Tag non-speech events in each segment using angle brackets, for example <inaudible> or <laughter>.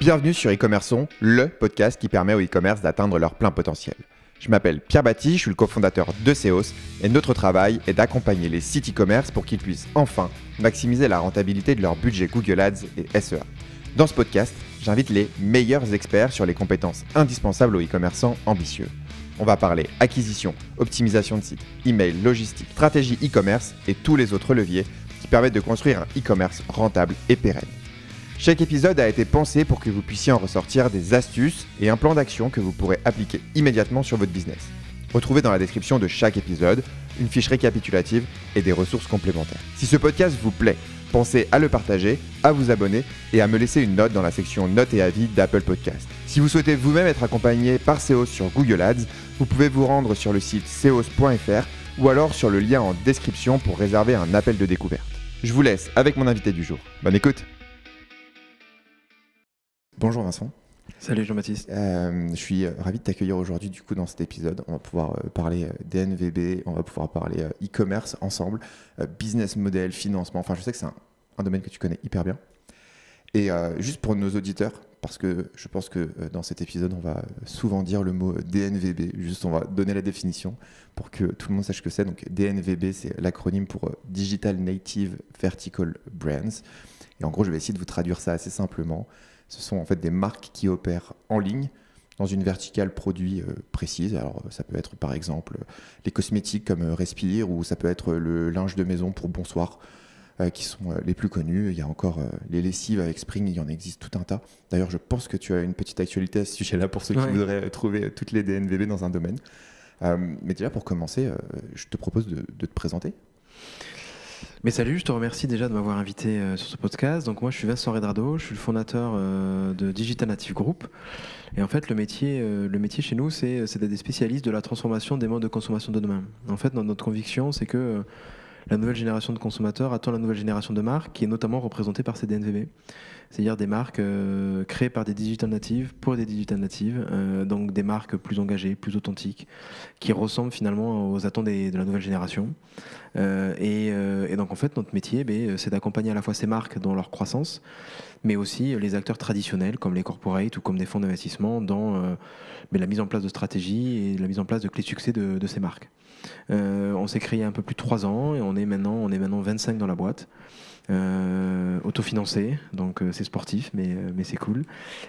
Bienvenue sur e-commerçon, le podcast qui permet au e-commerce d'atteindre leur plein potentiel. Je m'appelle Pierre Batti, je suis le cofondateur de Seos et notre travail est d'accompagner les sites e-commerce pour qu'ils puissent enfin maximiser la rentabilité de leur budget Google Ads et SEA. Dans ce podcast, j'invite les meilleurs experts sur les compétences indispensables aux e-commerçants ambitieux. On va parler acquisition, optimisation de site, email, logistique, stratégie e-commerce et tous les autres leviers qui permettent de construire un e-commerce rentable et pérenne. Chaque épisode a été pensé pour que vous puissiez en ressortir des astuces et un plan d'action que vous pourrez appliquer immédiatement sur votre business. Retrouvez dans la description de chaque épisode une fiche récapitulative et des ressources complémentaires. Si ce podcast vous plaît, pensez à le partager, à vous abonner et à me laisser une note dans la section notes et avis d'Apple Podcast. Si vous souhaitez vous-même être accompagné par Seos sur Google Ads, vous pouvez vous rendre sur le site seos.fr ou alors sur le lien en description pour réserver un appel de découverte. Je vous laisse avec mon invité du jour. Bonne écoute Bonjour Vincent. Salut Jean-Baptiste. Euh, je suis euh, ravi de t'accueillir aujourd'hui du coup dans cet épisode. On va pouvoir euh, parler DNVB, on va pouvoir parler e-commerce ensemble, business model, financement. Enfin, je sais que c'est un, domaine que tu connais hyper bien. Et juste pour nos auditeurs, parce que je pense que dans cet épisode, on va souvent dire le mot DNVB. Juste, on va donner la définition pour que tout le monde sache ce que c'est. Donc, DNVB, c'est l'acronyme pour Digital Native Vertical Brands. Et en gros, je vais essayer de vous traduire ça assez simplement. Ce sont en fait des marques qui opèrent en ligne dans une verticale produit euh, précise. Alors ça peut être par exemple les cosmétiques comme euh, Respire ou ça peut être le linge de maison pour Bonsoir euh, qui sont les plus connus. Il y a encore les lessives avec Spring, il y en existe tout un tas. D'ailleurs, je pense que tu as une petite actualité à ce sujet-là pour ceux qui voudraient trouver toutes les DNVB dans un domaine. mais déjà pour commencer, je te propose de te présenter. Mais salut, je te remercie déjà de m'avoir invité euh, sur ce podcast. Donc moi, je suis Vincent Redrado, je suis le fondateur euh, de Digital Native Group. Et en fait, le métier, euh, le métier chez nous, c'est d'être des spécialistes de la transformation des modes de consommation de demain. En fait, notre conviction, c'est que la nouvelle génération de consommateurs attend la nouvelle génération de marques, qui est notamment représentée par ces c'est-à-dire des marques euh, créées par des digital natives pour des digital natives, euh, donc des marques plus engagées, plus authentiques, qui ressemblent finalement aux attentes de la nouvelle génération. Euh, et, donc en fait, notre métier, ben, c'est d'accompagner à la fois ces marques dans leur croissance, mais aussi les acteurs traditionnels comme les corporates ou comme des fonds d'investissement dans ben, la mise en place de stratégies et la mise en place de clés de succès de, ces marques. on s'est créé un peu plus de 3 ans et on est maintenant, on est maintenant 25 dans la boîte. Euh, autofinancé, donc euh, c'est sportif, mais, euh, mais c'est cool.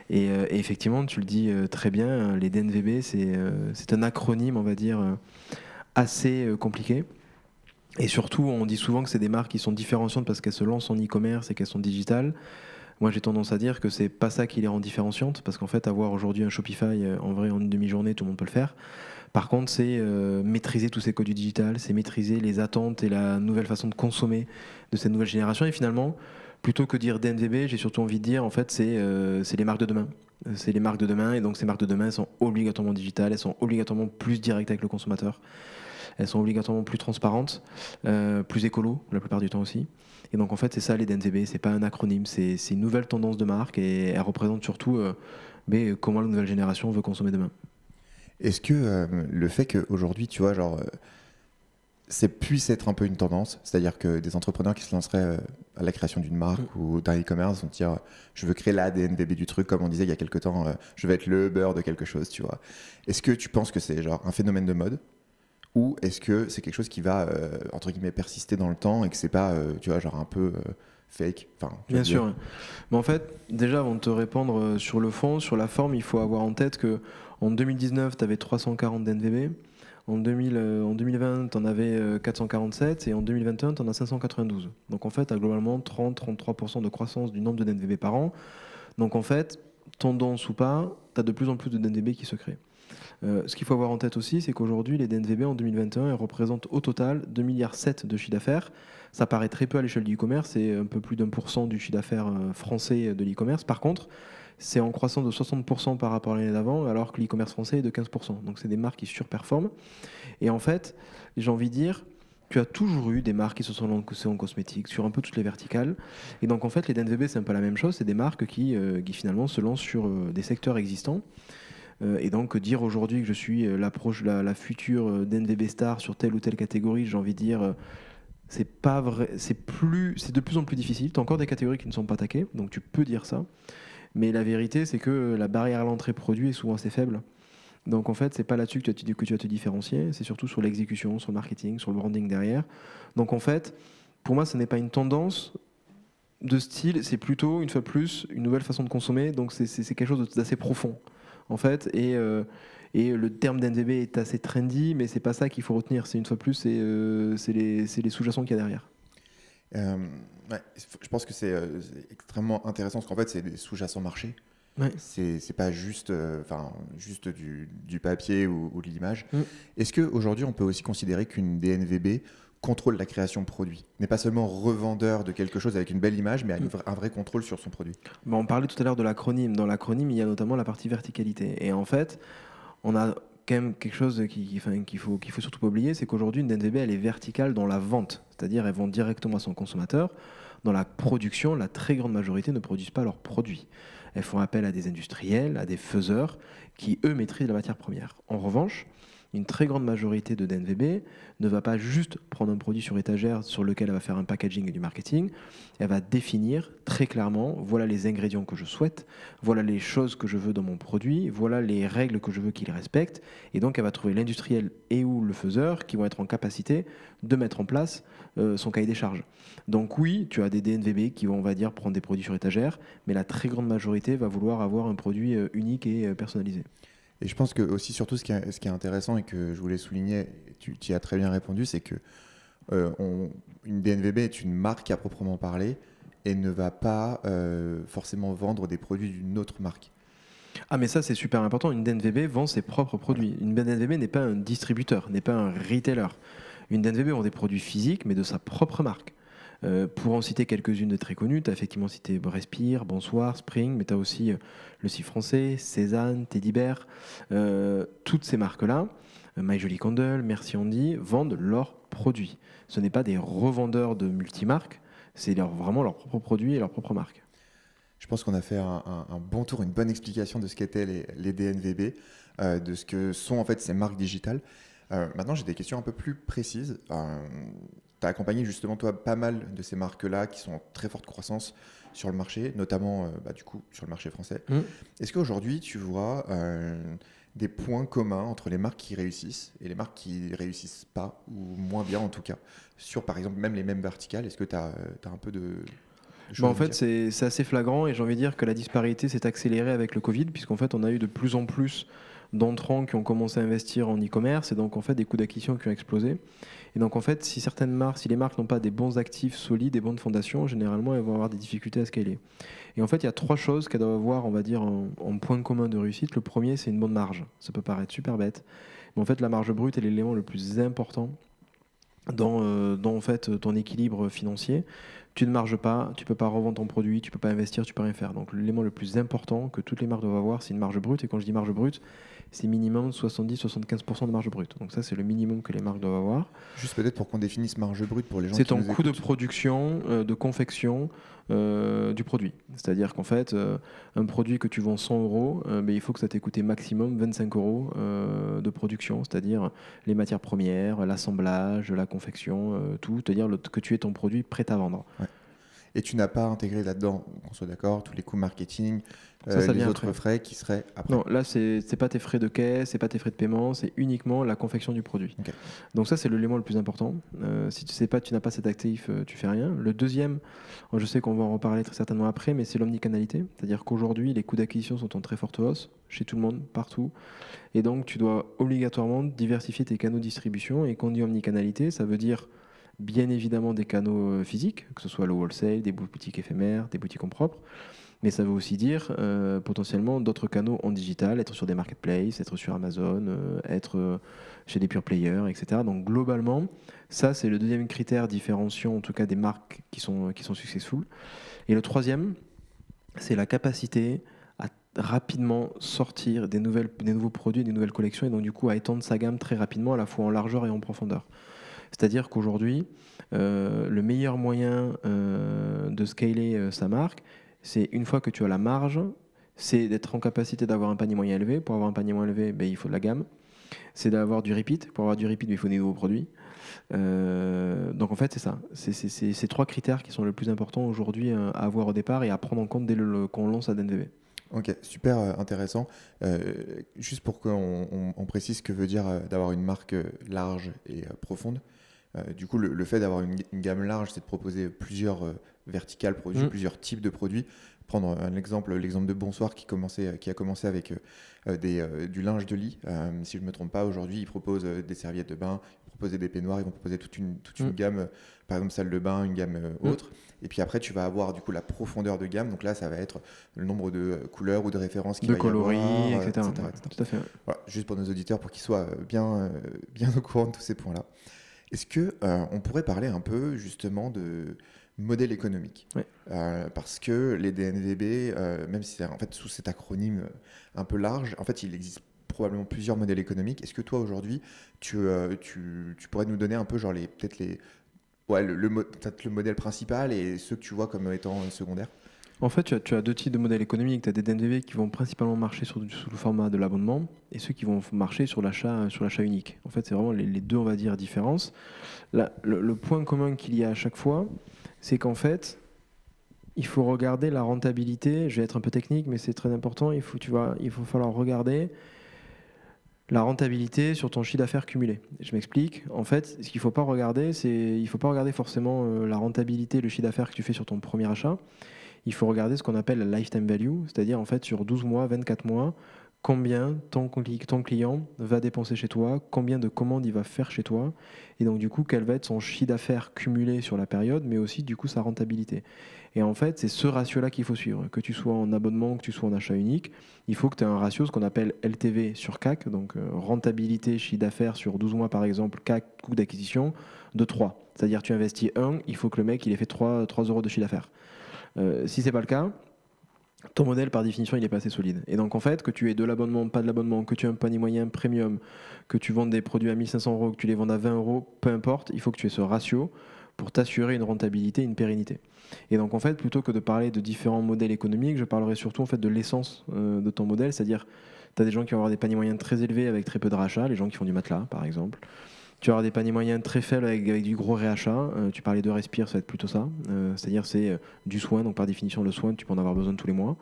Et, effectivement, tu le dis très bien, les DNVB, c'est un acronyme, on va dire, assez compliqué. Et surtout, on dit souvent que c'est des marques qui sont différenciantes parce qu'elles se lancent en e-commerce et qu'elles sont digitales. Moi, j'ai tendance à dire que c'est pas ça qui les rend différenciantes, parce qu'en fait, avoir aujourd'hui un Shopify, en vrai, en une demi-journée, tout le monde peut le faire. Par contre, c'est euh, maîtriser tous ces codes du digital, c'est maîtriser les attentes et la nouvelle façon de consommer de cette nouvelle génération. Et finalement, plutôt que dire DNVB, j'ai surtout envie de dire, en fait, c'est euh, les marques de demain. C'est les marques de demain, et donc ces marques de demain, elles sont obligatoirement digitales, elles sont obligatoirement plus directes avec le consommateur, elles sont obligatoirement plus transparentes, euh, plus écolo, la plupart du temps aussi. Et donc en fait, c'est ça les DNVB, c'est pas un acronyme, c'est une nouvelle tendance de marque, et elle représente surtout mais comment la nouvelle génération veut consommer demain. Est-ce que euh, le fait qu'aujourd'hui, tu vois, genre, euh, puisse être un peu une tendance, c'est-à-dire que des entrepreneurs qui se lanceraient euh, à la création d'une marque mm. ou d'un e-commerce vont dire je veux créer l'ADN bébé du truc, comme on disait il y a quelques temps, je veux être le beurre de quelque chose, tu vois. Est-ce que tu penses que c'est genre un phénomène de mode ou est-ce que c'est quelque chose qui va entre guillemets persister dans le temps et que c'est pas, tu vois, genre un peu fake enfin, Bien sûr. Mais en fait, déjà avant de te répondre sur le fond, sur la forme, il faut avoir en tête que en 2019, tu avais 340 d'NVB. En, 2000, en 2020, tu en avais 447 et en 2021, tu en as 592. Donc en fait, tu as globalement 30-33% de croissance du nombre de DNVB par an. Donc en fait, tendance ou pas, tu as de plus en plus de DNVB qui se créent. Euh, ce qu'il faut avoir en tête aussi, c'est qu'aujourd'hui, les DNVB en 2021 représentent au total 2,7 milliards de chiffre d'affaires. Ça paraît très peu à l'échelle du e-commerce, c'est un peu plus d'un pour cent du chiffre d'affaires euh, français de l'e-commerce. Par contre, c'est en croissance de 60% par rapport à l'année d'avant, alors que l'e-commerce français est de 15%. Donc c'est des marques qui surperforment. Et en fait, j'ai envie de dire, tu as toujours eu des marques qui se sont lancées en cosmétique, sur un peu toutes les verticales. Et donc en fait, les DNVB, c'est un peu la même chose, c'est des marques qui, euh, finalement se lancent sur des secteurs existants. Euh, et donc dire aujourd'hui que je suis l'approche, la, future DNVB star sur telle ou telle catégorie, j'ai envie de dire c'est pas vrai, c'est de plus en plus difficile. Tu as encore des catégories qui ne sont pas attaquées, donc tu peux dire ça. Mais la vérité, c'est que la barrière à l'entrée produit est souvent assez faible. Donc en fait, c'est pas là-dessus que que tu vas te différencier, c'est surtout sur l'exécution, sur le marketing, sur le branding derrière. Donc en fait, pour moi, ce n'est pas une tendance de style, c'est plutôt, une fois de plus, une nouvelle façon de consommer. Donc c'est quelque chose d'assez profond, en fait. Et, euh, et le terme d'NVB est assez trendy, mais c'est pas ça qu'il faut retenir. C'est une fois de plus, c'est euh, les, les sous-jacents qu'il y a derrière. Euh, ouais, je pense que c'est extrêmement intéressant parce qu'en fait, c'est des sous-jacents marchés. Ouais. C'est c'est pas juste, enfin, juste du, du papier ou, ou de l'image. Mm. Est-ce qu'aujourd'hui, on peut aussi considérer qu'une DNVB contrôle la création de produits N'est pas seulement revendeur de quelque chose avec une belle image, mais a une Mm. un vrai contrôle sur son produit. Bon, on parlait tout à l'heure de l'acronyme. Dans l'acronyme, il y a notamment la partie verticalité. Et en fait, on a quand même quelque chose qui- qui- enfin, qu'il faut, qu'il faut surtout pas oublier, c'est qu'aujourd'hui, une DNVB, elle est verticale dans la vente. C'est-à-dire, elle vend directement à son consommateur. Dans la production, la très grande majorité ne produisent pas leurs produits. Elles font appel à des industriels, à des faiseurs qui, eux, maîtrisent la matière première. En revanche, une très grande majorité de DNVB ne va pas juste prendre un produit sur étagère sur lequel elle va faire un packaging et du marketing. Elle va définir très clairement, voilà les ingrédients que je souhaite, voilà les choses que je veux dans mon produit, voilà les règles que je veux qu'il respecte. Et donc, elle va trouver l'industriel et ou le faiseur qui vont être en capacité de mettre en place euh, son cahier des charges. Donc oui, tu as des DNVB qui vont, on va dire, prendre des produits sur étagère, mais la très grande majorité va vouloir avoir un produit euh, unique et euh, personnalisé. Et je pense que aussi, surtout, ce qui est, intéressant et que je voulais souligner, tu, y as très bien répondu, c'est que euh, une DNVB est une marque à proprement parler et ne va pas euh, forcément vendre des produits d'une autre marque. Ah mais ça c'est super important, une DNVB vend ses propres produits. Une DNVB n'est pas un distributeur, n'est pas un retailer. Une DNVB vend des produits physiques mais de sa propre marque. Euh, pour en citer quelques-unes de très connues, tu as effectivement cité Respire, Bonsoir, Spring, mais tu as aussi euh, Le Cif Français, Cézanne, Teddy Bear. Euh, toutes ces marques-là, My Jolly Candle, Merci vendent leurs produits. Ce n'est pas des revendeurs de multimarques, c'est leur- vraiment leurs propres produits et leurs propres marques. Je pense qu'on a fait un, bon tour, une bonne explication de ce qu'étaient les, les DNVB, de ce que sont en fait ces marques digitales. Maintenant, j'ai des questions un peu plus précises. Tu as accompagné justement toi pas mal de ces marques-là qui sont en très forte croissance sur le marché, notamment euh, bah, du coup sur le marché français. Mm. Est-ce qu'aujourd'hui tu vois euh, des points communs entre les marques qui réussissent et les marques qui réussissent pas, ou moins bien en tout cas, sur par exemple même les mêmes verticales? Est-ce que tu as, un peu de... Bah, en fait, c'est assez flagrant et j'ai envie de dire que la disparité s'est accélérée avec le Covid, puisqu'en fait, on a eu de plus en plus d'entrants qui ont commencé à investir en e-commerce et donc en fait des coûts d'acquisition qui ont explosé. Et donc en fait, si certaines marques, si les marques n'ont pas des bons actifs solides, des bonnes fondations, généralement elles vont avoir des difficultés à scaler. Et en fait, il y a trois choses qu'elles doivent avoir, on va dire, en, point commun de réussite. Le premier, c'est une bonne marge. Ça peut paraître super bête, mais en fait, la marge brute est l'élément le plus important dans, euh, dans en fait ton équilibre financier. Tu ne marges pas, tu peux pas revendre ton produit, tu peux pas investir, tu peux rien faire. Donc l'élément le plus important que toutes les marques doivent avoir, c'est une marge brute. Et quand je dis marge brute, c'est minimum 70-75% de marge brute. Donc ça, c'est le minimum que les marques doivent avoir. Juste peut-être pour qu'on définisse marge brute pour les gens C'est nous coût de production, euh, de confection euh, du produit. C'est-à-dire qu'en fait, euh, un produit que tu vends 100 euros, euh, ben, il faut que ça t'ait coûté maximum 25 euros de production, c'est-à-dire les matières premières, l'assemblage, la confection, tout, c'est-à-dire que tu aies ton produit prêt à vendre. Et tu n'as pas intégré là-dedans, qu'on soit d'accord, tous les coûts marketing, Ça, euh, ça les autres après. frais qui seraient après. Non, là, c'est c'est pas tes frais de caisse, c'est pas tes frais de paiement, c'est uniquement la confection du produit. Donc ça, c'est l'élément le plus important. Euh, si tu sais pas, tu n'as pas cet actif, euh, tu fais rien. Le deuxième, je sais qu'on va en reparler très certainement après, mais c'est l'omnicanalité. C'est-à-dire qu'aujourd'hui, les coûts d'acquisition sont en très forte hausse chez tout le monde, partout. Et donc, tu dois obligatoirement diversifier tes canaux de distribution. Et quand on dit omnicanalité, ça veut dire bien évidemment des canaux euh, physiques, que ce soit le wholesale, des boutiques éphémères, des boutiques en propre. Mais ça veut aussi dire euh, potentiellement d'autres canaux en digital, être sur des marketplaces, être sur Amazon, euh, être chez des pure players, etc. Donc globalement, ça c'est le deuxième critère différenciant en tout cas des marques qui sont, qui sont. Et le troisième, c'est la capacité à rapidement sortir des, nouvelles, des nouveaux produits, des nouvelles collections, et donc du coup à étendre sa gamme très rapidement, à la fois en largeur et en profondeur. C'est-à-dire qu'aujourd'hui, euh, le meilleur moyen euh, de scaler euh, sa marque, c'est une fois que tu as la marge, c'est d'être en capacité d'avoir un panier moyen élevé. Pour avoir un panier moyen élevé, ben, il faut de la gamme. C'est d'avoir du repeat. Pour avoir du repeat, ben, il faut des nouveaux produits. Donc en fait, c'est ça. C'est ces trois critères qui sont les plus importants aujourd'hui à avoir au départ et à prendre en compte dès le, le- qu'on lance à DNVB. Ok, super intéressant. Juste pour qu'on on- on précise ce que veut dire d'avoir une marque large et profonde. Euh, du coup, le, le fait d'avoir une, une gamme large, c'est de proposer plusieurs euh, verticales produits, Mm. plusieurs types de produits. Prendre un exemple, l'exemple de Bonsoir qui, commençait, qui a commencé avec euh, euh, des, euh, du linge de lit. Euh, si je ne me trompe pas, aujourd'hui, ils proposent euh, des serviettes de bain, ils proposent des peignoirs, ils vont proposer toute une, toute une Mm. gamme, euh, par exemple salle de bain, une gamme euh, Mm. autre. Et puis après, tu vas avoir du coup la profondeur de gamme. Donc là, ça va être le nombre de euh, couleurs ou de références qu'il de va y coloris, avoir, euh, etc. etc., etc. Tout à fait. Voilà, juste pour nos auditeurs, pour qu'ils soient euh, bien, euh, <laughs> bien au courant de tous ces points-là. Est-ce que euh, on pourrait parler un peu justement de modèle économique. Euh, Parce que les DNVB, euh, même si c'est en fait sous cet acronyme un peu large, en fait, il existe probablement plusieurs modèles économiques. Est-ce que toi aujourd'hui, tu, tu, tu pourrais nous donner un peu genre les peut-être les ouais, le, le modèle principal et ceux que tu vois comme étant secondaires? En fait, tu as, deux types de modèles économiques. Tu as des DNVB qui vont principalement marcher sur, sous le format de l'abonnement et ceux qui vont marcher sur l'achat unique. En fait, c'est vraiment les, deux, on va dire, différences. Le, point commun qu'il y a à chaque fois, c'est qu'en fait, il faut regarder la rentabilité. Je vais être un peu technique, mais c'est très important. Il faut, tu vois, il faut falloir regarder la rentabilité sur ton chiffre d'affaires cumulé. Je m'explique. En fait, ce qu'il faut pas regarder, c'est il faut pas regarder forcément euh, la rentabilité, le chiffre d'affaires que tu fais sur ton premier achat. Il faut regarder ce qu'on appelle la lifetime value, c'est-à-dire en fait sur 12 mois, 24 mois, combien ton, cli- ton client va dépenser chez toi, combien de commandes il va faire chez toi, et donc du coup quel va être son chiffre d'affaires cumulé sur la période, mais aussi du coup sa rentabilité. Et en fait, c'est ce ratio-là qu'il faut suivre. Que tu sois en abonnement, que tu sois en achat unique, il faut que tu aies un ratio, ce qu'on appelle LTV sur CAC, donc euh, rentabilité, chiffre d'affaires sur 12 mois par exemple, CAC, coût d'acquisition, de 3. C'est-à-dire tu investis 1, il faut que le mec il ait fait 3, 3 euros de chiffre d'affaires. Euh, si c'est pas le cas, ton modèle par définition il est pas assez solide. Et donc en fait, que tu aies de l'abonnement, pas de l'abonnement, que tu aies un panier moyen premium, que tu vendes des produits à 1500 euros, que tu les vendes à 20 euros, peu importe, il faut que tu aies ce ratio pour t'assurer une rentabilité, une pérennité. Et donc en fait, plutôt que de parler de différents modèles économiques, je parlerai surtout en fait de l'essence euh, de ton modèle, c'est-à-dire tu as des gens qui vont avoir des paniers moyens très élevés avec très peu de rachats, les gens qui font du matelas par exemple. Tu vas avoir des paniers moyens très faibles avec, avec du gros réachat. Euh, tu parlais de Respire, ça va être plutôt ça. Euh, C'est-à-dire c'est euh, du soin, donc par définition le soin, tu peux en avoir besoin tous les mois.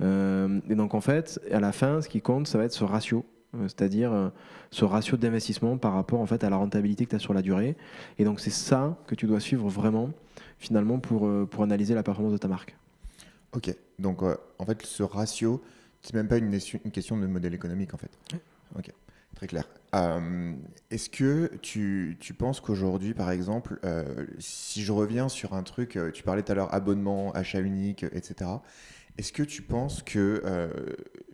Et donc en fait, à la fin, ce qui compte, ça va être ce ratio. C'est-à-dire ce ratio d'investissement par rapport en fait à la rentabilité que tu as sur la durée. Et donc c'est ça que tu dois suivre vraiment finalement pour, pour analyser la performance de ta marque. Ok, donc euh, en fait, ce ratio, c'est même pas une question de modèle économique en fait. Ok, très clair. Euh, Est-ce que tu, tu penses qu'aujourd'hui, par exemple, euh, si je reviens sur un truc, euh, tu parlais tout à l'heure abonnement, achat unique, etc. Est-ce que tu penses que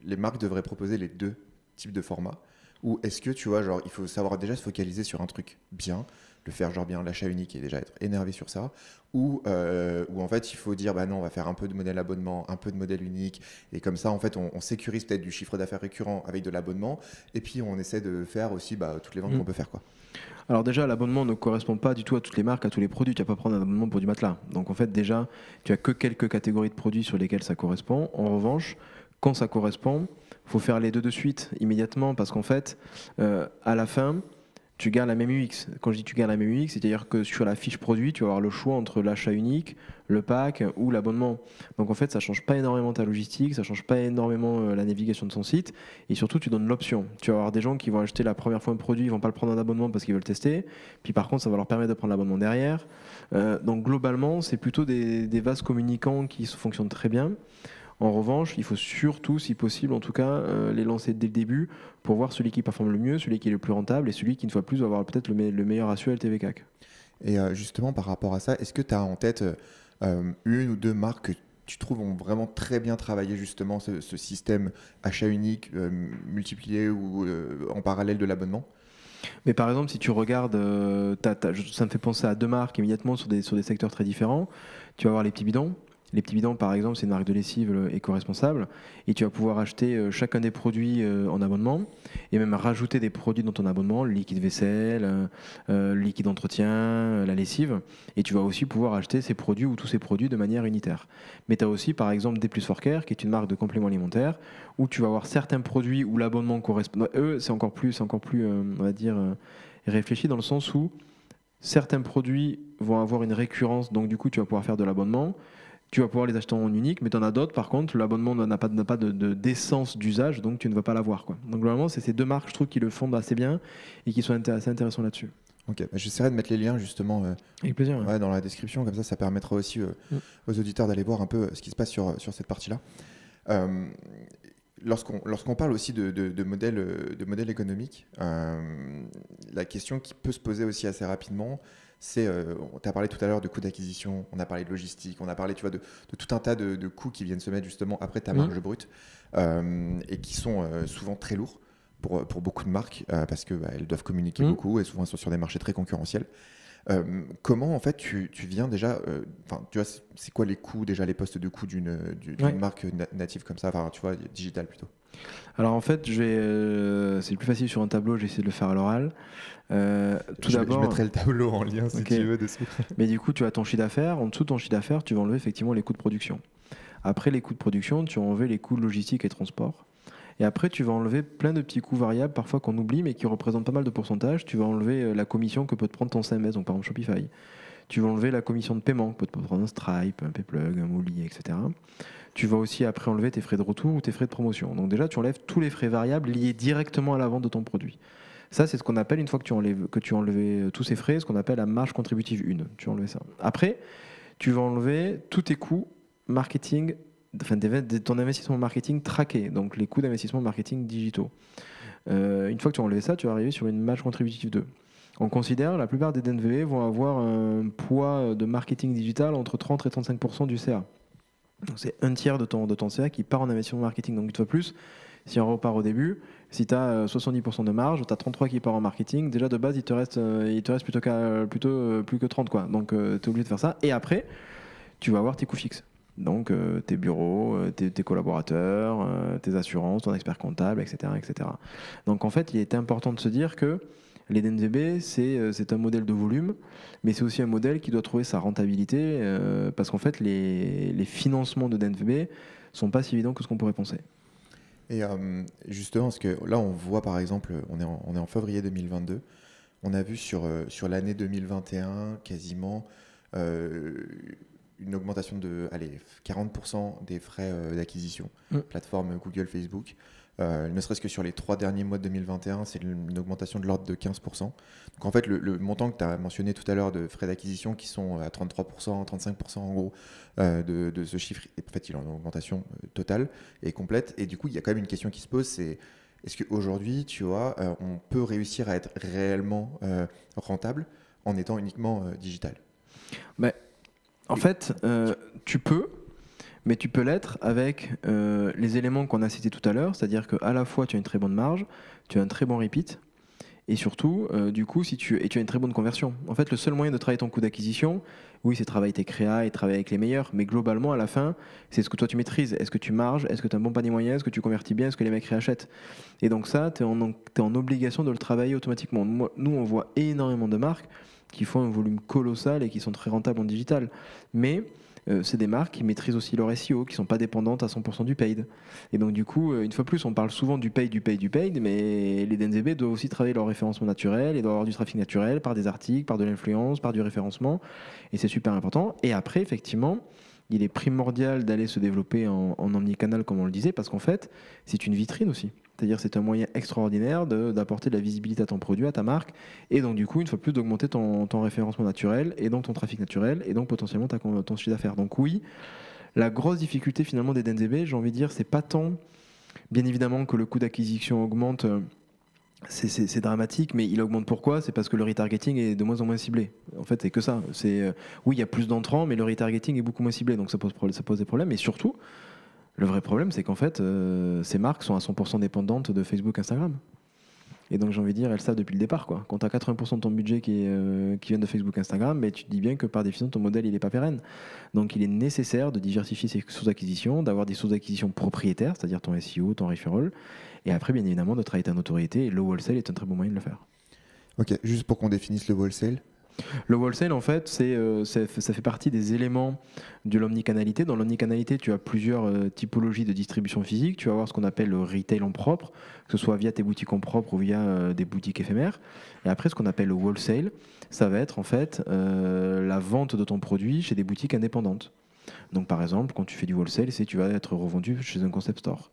les marques devraient proposer les deux types de formats? Ou est-ce que tu vois, genre, il faut savoir déjà se focaliser sur un truc bien, le faire genre bien l'achat unique et déjà être énervé sur ça ou, euh, ou en fait il faut dire bah non on va faire un peu de modèle abonnement un peu de modèle unique et comme ça en fait on, on sécurise peut-être du chiffre d'affaires récurrent avec de l'abonnement et puis on essaie de faire aussi bah, toutes les ventes Mm. qu'on peut faire quoi Alors déjà, l'abonnement ne correspond pas du tout à toutes les marques, à tous les produits. Tu vas pas prendre un abonnement pour du matelas. Donc en fait, déjà, tu as que quelques catégories de produits sur lesquels ça correspond. En revanche, quand ça correspond, faut faire les deux de suite, immédiatement, parce qu'en fait, euh, à la fin, tu gardes la même UX. Quand je dis tu gardes la même UX, c'est-à-dire que sur la fiche produit, tu vas avoir le choix entre l'achat unique, le pack ou l'abonnement. Donc en fait, ça change pas énormément ta logistique, ça change pas énormément euh, la navigation de ton site, et surtout tu donnes l'option. Tu vas avoir des gens qui vont acheter la première fois un produit, ils vont pas le prendre en abonnement parce qu'ils veulent tester, puis par contre ça va leur permettre de prendre l'abonnement derrière. Euh, donc globalement, c'est plutôt des, des vases communicants qui fonctionnent très bien. En revanche, il faut surtout, si possible, en tout cas, euh, les lancer dès le début pour voir celui qui performe le mieux, celui qui est le plus rentable et celui qui, une fois de plus, va avoir peut-être le, me- le meilleur ratio LTV CAC. et euh, justement par rapport à ça est-ce que tu as en tête euh, une ou deux marques que tu trouves ont vraiment très bien travaillé justement ce, ce système achat unique euh, multiplié ou euh, en parallèle de l'abonnement? Mais par exemple, si tu regardes, euh, ça me fait penser à deux marques immédiatement sur des, sur des secteurs très différents. Tu vas avoir les petits bidons. Les petits bidons, par exemple, c'est une marque de lessive éco-responsable. Et tu vas pouvoir acheter euh, chacun des produits euh, en abonnement et même rajouter des produits dans ton abonnement, liquide vaisselle, euh, liquide entretien, euh, la lessive. Et tu vas aussi pouvoir acheter ces produits ou tous ces produits de manière unitaire. Mais tu as aussi, par exemple, Des Plus for Care, qui est une marque de compléments alimentaires, où tu vas avoir certains produits où l'abonnement correspond. Eux, c'est encore plus, encore plus on va dire, réfléchi dans le sens où certains produits vont avoir une récurrence, donc du coup, tu vas pouvoir faire de l'abonnement. Tu vas pouvoir les acheter en unique, mais tu en as d'autres, par contre, l'abonnement n'a pas, pas de, d'essence d'usage, donc tu ne vas pas l'avoir. Quoi. Donc globalement, c'est ces deux marques, je trouve, qui le font assez bien et qui sont assez intéressants là-dessus. Ok, bah, j'essaierai de mettre les liens justement euh, Avec plaisir, ouais. dans la description, comme ça ça permettra aussi euh, mm. aux auditeurs d'aller voir un peu euh, ce qui se passe sur, sur cette partie-là. Lorsqu'on lorsqu'on parle aussi de, de, de modèles de modèle économiques, la question qui peut se poser aussi assez rapidement, c'est, on t'a parlé tout à l'heure de coûts d'acquisition, on a parlé de logistique, on a parlé tu vois, de, de tout un tas de, coûts qui viennent se mettre justement après ta mm. marge brute et qui sont souvent très lourds pour, pour beaucoup de marques euh, parce qu'elles bah, doivent communiquer mmh. beaucoup et souvent elles sont sur des marchés très concurrentiels. Euh, comment en fait tu, tu viens déjà, euh, enfin tu vois, c'est quoi les coûts déjà les postes de coûts d'une marque native comme ça, enfin tu vois, digital plutôt? Alors en fait, je vais, c'est plus facile sur un tableau, j'essaie de le faire à l'oral. tout d'abord, je mettrai le tableau en lien si tu veux dessous. <laughs> Mais du coup, tu as ton chiffre d'affaires. En dessous de ton chiffre d'affaires, tu vas enlever effectivement les coûts de production. Après les coûts de production, tu vas enlever les coûts de logistique et transport. Et après, tu vas enlever plein de petits coûts variables, parfois qu'on oublie, mais qui représentent pas mal de pourcentage. Tu vas enlever euh, la commission que peut te prendre ton CMS, donc par exemple Shopify. Tu vas enlever la commission de paiement que peut te prendre un Stripe, un Payplug, un Mouli, etc. Tu vas aussi après enlever tes frais de retour ou tes frais de promotion. Donc déjà, tu enlèves tous les frais variables liés directement à la vente de ton produit. Ça, c'est ce qu'on appelle, une fois que tu, enlèves, que tu as enlevé euh, tous ces frais, ce qu'on appelle la marge contributive 1. Tu enleves ça. Après, tu vas enlever tous tes coûts marketing enfin, ton investissement marketing traqué, donc les coûts d'investissement marketing digitaux. Euh, une fois que tu as enlevé ça, tu vas arriver sur une marge contributive 2. On considère la plupart des DNVB vont avoir un poids de marketing digital entre 30 et 35 du CA. C'est un tiers de ton, de ton CA qui part en investissement marketing. Donc une fois plus, si on repart au début, si tu as 70% de marge, tu as 33 qui part en marketing, déjà de base il te reste, euh, il te reste plutôt, plutôt euh, plus que 30 quoi. Donc tu es obligé de faire ça. Et après, tu vas avoir tes coûts fixes. Donc euh, tes bureaux, euh, tes, collaborateurs, euh, tes assurances, ton expert comptable, etc., etc. Donc en fait, il est important de se dire que les DNVB, c'est un modèle de volume, mais c'est aussi un modèle qui doit trouver sa rentabilité, parce qu'en fait, les, les, financements de DNVB sont pas si évidents que ce qu'on pourrait penser. Et justement, parce que là, on voit par exemple, on est en, on est en février 2022, on a vu sur, sur l'année 2021 quasiment une augmentation de allez, 40% des frais euh, d'acquisition, mm. plateforme Google, Facebook. Euh, ne serait-ce que sur les trois derniers mois de 2021, c'est une augmentation de l'ordre de 15%. Donc en fait, le, montant que tu as mentionné tout à l'heure de frais d'acquisition qui sont à 33%, 35% en gros euh, de, ce chiffre, en fait, il est en augmentation totale et complète. Et du coup, il y a quand même une question qui se pose, c'est est-ce qu'aujourd'hui, tu vois, on peut réussir à être réellement rentable en étant uniquement digital? Bah, en fait, euh, tu peux, mais tu peux l'être avec euh, les éléments qu'on a cités tout à l'heure, c'est-à-dire qu'à la fois tu as une très bonne marge, tu as un très bon repeat, et surtout, euh, du coup, si tu, et tu as une très bonne conversion. En fait, le seul moyen de travailler ton coût d'acquisition, oui, c'est travailler tes créas et travailler avec les meilleurs, mais globalement, à la fin, c'est ce que toi tu maîtrises. Est-ce que tu marges? Est-ce que tu as un bon panier moyen? Est-ce que tu convertis bien? Est-ce que les mecs réachètent? Et donc ça, tu es, es, en obligation de le travailler automatiquement. Nous, on voit énormément de marques qui font un volume colossal et qui sont très rentables en digital. Mais euh, c'est des marques qui maîtrisent aussi leur SEO, qui ne sont pas dépendantes à 100% du paid. Et donc du coup, euh, une fois plus, on parle souvent du paid, du paid, du paid, mais les DNZB doivent aussi travailler leur référencement naturel et doivent avoir du trafic naturel par des articles, par de l'influence, par du référencement. Et c'est super important. Et après, effectivement, il est primordial d'aller se développer en, en omnicanal, comme on le disait, parce qu'en fait, c'est une vitrine aussi. C'est-à-dire c'est un moyen extraordinaire d'apporter de, la visibilité à ton produit, à ta marque, et donc du coup, une fois plus, d'augmenter ton, référencement naturel, et donc ton trafic naturel, et donc potentiellement ton chiffre d'affaires. Donc oui, la grosse difficulté finalement des DNZB, j'ai envie de dire, c'est pas tant, bien évidemment, que le coût d'acquisition augmente. Euh, c'est dramatique, mais il augmente pourquoi? C'est parce que le retargeting est de moins en moins ciblé. En fait, c'est que ça. C'est euh, oui, il y a plus d'entrants, mais le retargeting est beaucoup moins ciblé, donc ça pose, ça pose des problèmes. Et surtout, le vrai problème, c'est qu'en fait, euh, ces marques sont à 100% dépendantes de Facebook, Instagram. Et donc, j'ai envie de dire, elles savent depuis le départ. Quoi. Quand tu as 80% de ton budget qui, euh, qui vient de Facebook, Instagram, mais tu te dis bien que par définition, ton modèle, il n'est pas pérenne. Donc, il est nécessaire de diversifier ses sources d'acquisition, d'avoir des sources d'acquisition propriétaires, c'est-à-dire ton SEO, ton referral. Et après, bien évidemment, de travailler ta notoriété. Et le wholesale est un très bon moyen de le faire. Ok, juste pour qu'on définisse le wholesale, le wholesale, en fait, euh, ça fait partie des éléments de l'omnicanalité. Dans l'omnicanalité, tu as plusieurs euh, typologies de distribution physique. Tu vas avoir ce qu'on appelle le retail en propre, que ce soit via tes boutiques en propre ou via euh, des boutiques éphémères. Et après, ce qu'on appelle le wholesale, ça va être en fait la vente de ton produit chez des boutiques indépendantes. Donc par exemple, quand tu fais du wholesale, c'est tu vas être revendu chez un concept store.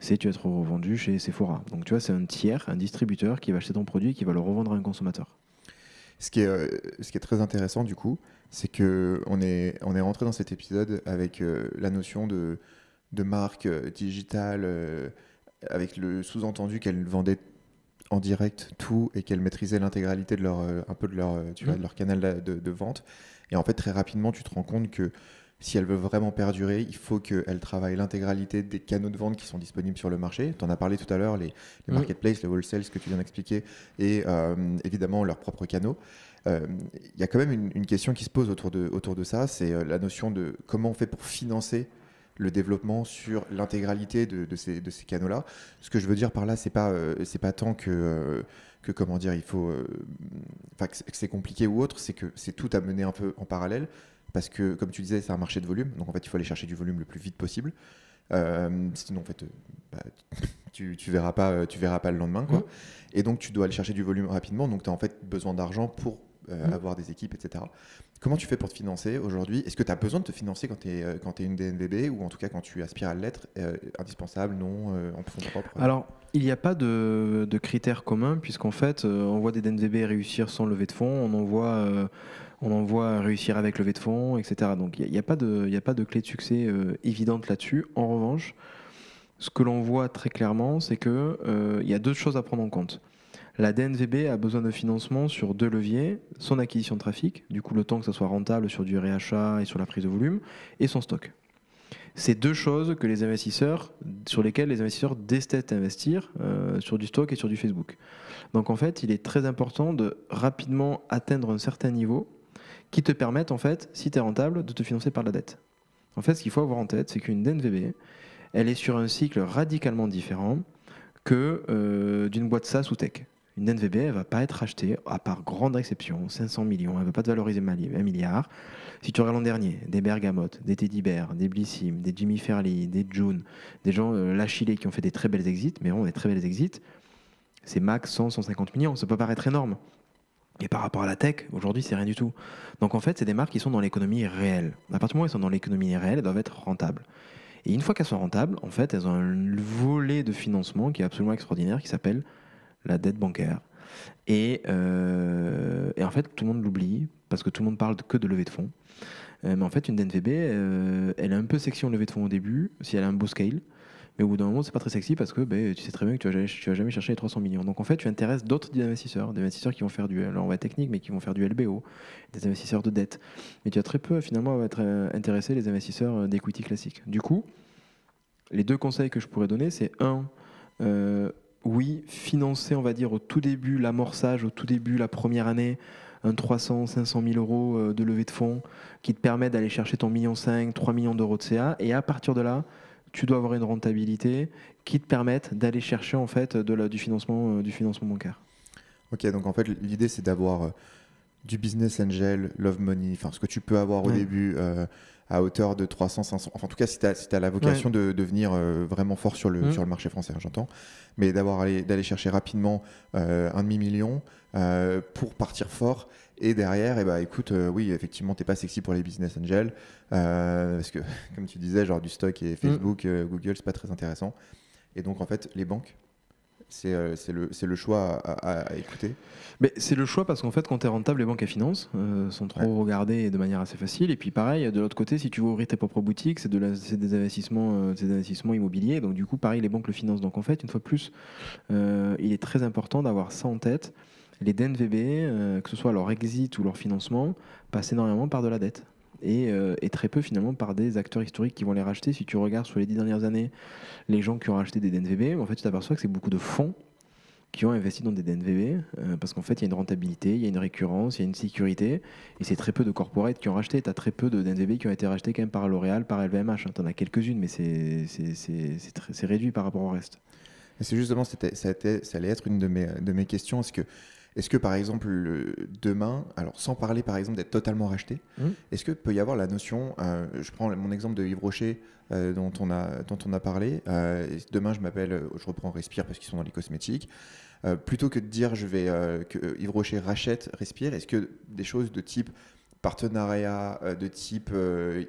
C'est tu vas être revendu chez Sephora. Donc tu vois, c'est un tiers, un distributeur qui va acheter ton produit et qui va le revendre à un consommateur. Ce qui est, euh, ce qui est très intéressant du coup, c'est que on est, on est rentré dans cet épisode avec euh, la notion de, de marque euh, digitale, avec le sous-entendu qu'elle vendait en direct tout et qu'elle maîtrisait l'intégralité de leur, un peu de leur, tu vois, mmh. de leur canal de, de, vente. Et en fait, très rapidement, tu te rends compte que si elle veut vraiment perdurer, il faut qu'elle travaille l'intégralité des canaux de vente qui sont disponibles sur le marché. Tu en as parlé tout à l'heure, les, les marketplaces, les wholesale, ce que tu viens d'expliquer, et euh, évidemment leurs propres canaux. Euh, il y a quand même une, question qui se pose autour de, autour de ça, c'est euh, la notion de comment on fait pour financer le développement sur l'intégralité de, de, ces, de ces canaux-là. Ce que je veux dire par là, c'est pas c'est pas tant que que comment dire, il faut, que c'est compliqué ou autre, c'est que c'est tout à mener un peu en parallèle parce que, comme tu disais, c'est un marché de volume, donc en fait, il faut aller chercher du volume le plus vite possible. Euh, sinon, en fait, euh, bah, tu, tu, verras pas, euh, tu verras pas le lendemain, quoi. Mmh. Et donc, tu dois aller chercher du volume rapidement. Donc, tu as en fait besoin d'argent pour mmh. avoir des équipes, etc. Comment tu fais pour te financer aujourd'hui? Est-ce que tu as besoin de te financer quand tu es, une DNVB ou en tout cas quand tu aspires à l'être Indispensable, non, en fonds propre Alors, il n'y a pas de, de critères communs puisqu'en fait, on voit des DNVB réussir sans lever de fonds, on en voit on en voit réussir avec levée de fonds, etc. Donc il n'y a, pas de, clé de succès euh, évidente là-dessus. En revanche, ce que l'on voit très clairement, c'est qu'il euh, y a deux choses à prendre en compte. La DNVB a besoin de financement sur deux leviers, son acquisition de trafic, du coup le temps que ça soit rentable sur du réachat et sur la prise de volume, et son stock. C'est deux choses que les investisseurs, sur lesquelles les investisseurs détestent investir, euh, sur du stock et sur du Facebook. Donc en fait, il est très important de rapidement atteindre un certain niveau qui te permettent, en fait, si tu es rentable, de te financer par la dette. En fait, ce qu'il faut avoir en tête, c'est qu'une DNVB, elle est sur un cycle radicalement différent que euh, d'une boîte SaaS ou tech. Une DNVB, elle ne va pas être achetée, à part grande exception, 500 millions, elle ne va pas te valoriser un milliard. Si tu regardes l'an dernier, des Bergamote, des Teddy Bear, des Blissim, des Jimmy Fairley, des June, des gens, euh, qui ont fait des très belles exits, mais vraiment des très belles exits, c'est max 100, 150 millions, ça peut paraître énorme. Et par rapport à la tech, aujourd'hui, c'est rien du tout. Donc en fait, c'est des marques qui sont dans l'économie réelle. À partir du moment où elles sont dans l'économie réelle, elles doivent être rentables. Et une fois qu'elles sont rentables, en fait, elles ont un volet de financement qui est absolument extraordinaire, qui s'appelle la dette bancaire. Et, euh, en fait, tout le monde l'oublie, parce que tout le monde parle que de levée de fonds. Euh, mais en fait, une DNVB, euh, elle est un peu section levée de fonds au début, si elle a un beau scale. Mais au bout d'un moment, c'est pas très sexy parce que ben, tu sais très bien que tu vas, vas jamais chercher les 300 millions. Donc en fait, tu intéresses d'autres investisseurs, des investisseurs qui vont faire du, alors on va technique, mais qui vont faire du LBO, des investisseurs de dette. Mais tu as très peu finalement à être euh, intéressé les investisseurs euh, d'equity classiques. Du coup, les deux conseils que je pourrais donner, c'est un, euh, oui, financer, on va dire, au tout début, l'amorçage, au tout début, la première année, un 300, 500 000 euros de levée de fonds qui te permet d'aller chercher ton million 5, 3 millions d'euros de CA. Et à partir de là, tu dois avoir une rentabilité qui te permette d'aller chercher en fait de la, du, financement, euh, du financement bancaire. Ok, donc en fait l'idée c'est d'avoir euh, du business angel, love money, enfin ce que tu peux avoir au début euh, à hauteur de 300, 500, enfin en tout cas si tu as, la vocation de devenir vraiment fort sur le, mmh. sur le marché français, hein, j'entends, mais d'aller chercher rapidement un demi-million pour partir fort et derrière, eh ben, écoute, euh, oui, effectivement, t'es pas sexy pour les business angels. Euh, parce que, <laughs> comme tu disais, genre du stock et Facebook, mm. euh, Google, c'est pas très intéressant. Et donc, en fait, les banques, c'est le, le, choix à, écouter Mais c'est le choix parce qu'en fait, quand tu es rentable, les banques et finances sont trop regardées de manière assez facile. Et puis pareil, de l'autre côté, si tu veux ouvrir tes propres boutiques, c'est de des, investissements, des investissements immobiliers. Donc du coup, pareil, les banques le financent. Donc en fait, une fois de plus, il est très important d'avoir ça en tête les DNVB, euh, que ce soit leur exit ou leur financement, passent énormément par de la dette. Euh, et, très peu finalement par des acteurs historiques qui vont les racheter. Si tu regardes sur les dix dernières années, les gens qui ont racheté des DNVB, en fait, tu t'aperçois que c'est beaucoup de fonds qui ont investi dans des DNVB, euh, parce qu'en fait, il y a une rentabilité, il y a une récurrence, il y a une sécurité, et c'est très peu de corporates qui ont racheté. Tu as très peu de DNVB qui ont été rachetés quand même par L'Oréal, par LVMH. Tu en as quelques-unes, mais c'est réduit par rapport au reste. C'est justement, ça, allait être une de mes, de mes questions. Est-ce que est-ce que par exemple demain, alors sans parler par exemple d'être totalement racheté, mmh. est-ce que peut y avoir la notion, euh, je prends mon exemple de Yves Rocher euh, dont, on a, dont on a parlé, euh, demain je m'appelle, je reprends Respire parce qu'ils sont dans les cosmétiques, plutôt que de dire je vais que Yves Rocher rachète Respire, est-ce que des choses de type partenariats de type,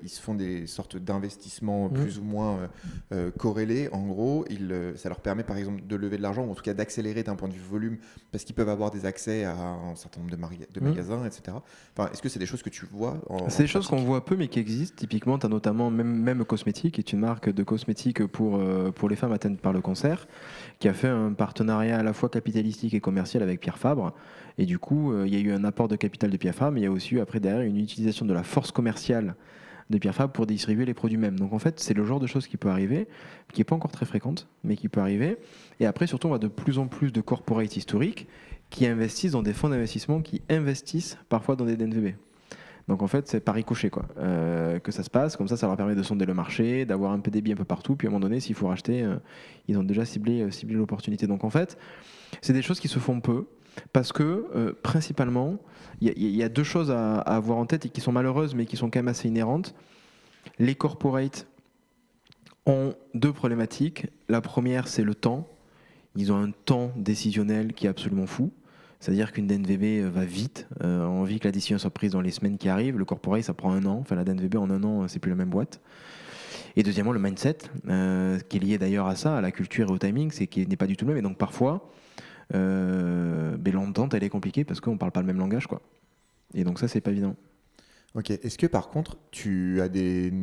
ils se font des sortes d'investissements Mhm. plus ou moins euh, corrélés. En gros, ils, ça leur permet par exemple de lever de l'argent ou en tout cas d'accélérer d'un point de vue volume parce qu'ils peuvent avoir des accès à un certain nombre de, Mhm. magasins, etc. Enfin, Est-ce que c'est des choses que tu vois C'est des choses qu'on voit peu mais qui existent. Typiquement, tu as notamment même, même Cosmétique, qui est une marque de cosmétiques pour, euh, pour les femmes atteintes par le cancer, qui a fait un partenariat à la fois capitalistique et commercial avec Pierre Fabre. Et du coup, euh, il y a eu un apport de capital de Pierre Fabre, mais il y a aussi eu après derrière une utilisation de la force commerciale de Pierre Fabre pour distribuer les produits mêmes. Donc en fait, c'est le genre de choses qui peut arriver, qui n'est pas encore très fréquente, mais qui peut arriver. Et après, surtout, on a de plus en plus de corporates historiques qui investissent dans des fonds d'investissement qui investissent parfois dans des DNVB. Donc en fait, c'est par ricochet quoi, euh, que ça se passe. Comme ça, ça leur permet de sonder le marché, d'avoir un billes un peu partout. Puis à un moment donné, s'il faut racheter, euh, ils ont déjà ciblé, euh, ciblé l'opportunité. Donc en fait, c'est des choses qui se font peu parce que principalement, il y, a- deux choses à, à avoir en tête et qui sont malheureuses, mais qui sont quand même assez inhérentes. Les corporates ont deux problématiques. La première, c'est le temps. Ils ont un temps décisionnel qui est absolument fou. C'est-à-dire qu'une DNVB euh, va vite. Euh, on envie que la décision soit prise dans les semaines qui arrivent. Le corporate, ça prend un an. Enfin, la DNVB, en un an, euh, c'est plus la même boîte. Et deuxièmement, le mindset, euh, qui est lié d'ailleurs à ça, à la culture et au timing, c'est qui n'est pas du tout le même. Et donc parfois, euh, ben, l'entente, elle est compliquée parce qu'on parle pas le même langage. Quoi. Et donc ça, c'est pas évident. Ok. Est-ce que par contre, tu as des,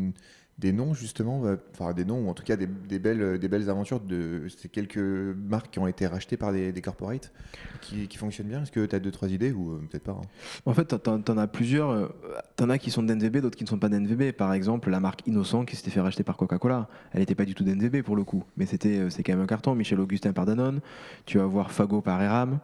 des noms justement, euh, enfin des noms ou en tout cas des, belles, des belles aventures de ces quelques marques qui ont été rachetées par des, corporates qui, fonctionnent bien Est-ce que tu as deux, trois idées ou euh, peut-être pas hein? En fait, t'en- t'en as plusieurs. euh, T'en as qui sont d'NVB, d'autres qui ne sont pas d'NVB. Par exemple, la marque Innocent qui s'était fait racheter par Coca-Cola. Elle n'était pas du tout d'NVB pour le coup, mais c'était euh, c'est quand même un carton. Michel Augustin par Danone. Tu vas voir Fago par Eram.